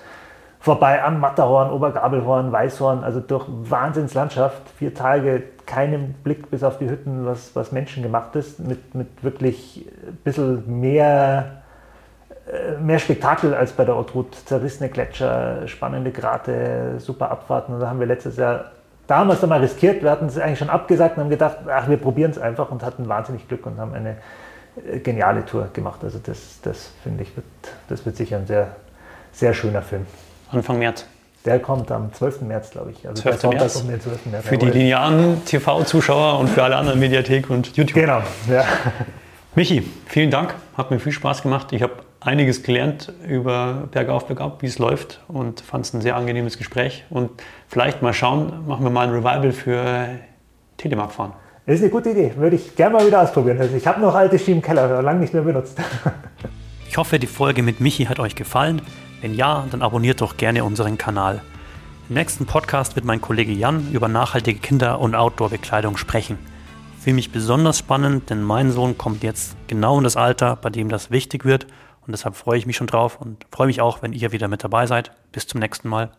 vorbei an Matterhorn, Obergabelhorn, Weißhorn, also durch Wahnsinnslandschaft, vier Tage, keinen Blick bis auf die Hütten, was, was menschengemacht ist, mit, mit wirklich ein bisschen mehr äh, mehr Spektakel als bei der Ortrut. Zerrissene Gletscher, spannende Grate, super Abfahrten. Und da haben wir letztes Jahr damals dann mal riskiert. Wir hatten es eigentlich schon abgesagt und haben gedacht, ach, wir probieren es einfach und hatten wahnsinnig Glück und haben eine äh, geniale Tour gemacht. Also das, das finde ich, wird, das wird sicher ein sehr, sehr schöner Film.
Anfang März.
Der kommt am 12. März, glaube ich.
Also 12. März. Um 12. März. Für die linearen TV-Zuschauer und für alle anderen Mediathek und YouTube.
Genau, ja.
Michi, vielen Dank. Hat mir viel Spaß gemacht. Ich habe einiges gelernt über Bergauf, Bergab, wie es läuft und fand es ein sehr angenehmes Gespräch. Und vielleicht mal schauen, machen wir mal ein Revival für Telemark fahren.
Das ist eine gute Idee. Würde ich gerne mal wieder ausprobieren. Also ich habe noch alte Ski im Keller, lange nicht mehr benutzt.
ich hoffe, die Folge mit Michi hat euch gefallen. Wenn ja, dann abonniert doch gerne unseren Kanal. Im nächsten Podcast wird mein Kollege Jan über nachhaltige Kinder- und Outdoor-Bekleidung sprechen. Für mich besonders spannend, denn mein Sohn kommt jetzt genau in das Alter, bei dem das wichtig wird und deshalb freue ich mich schon drauf und freue mich auch, wenn ihr wieder mit dabei seid. Bis zum nächsten Mal.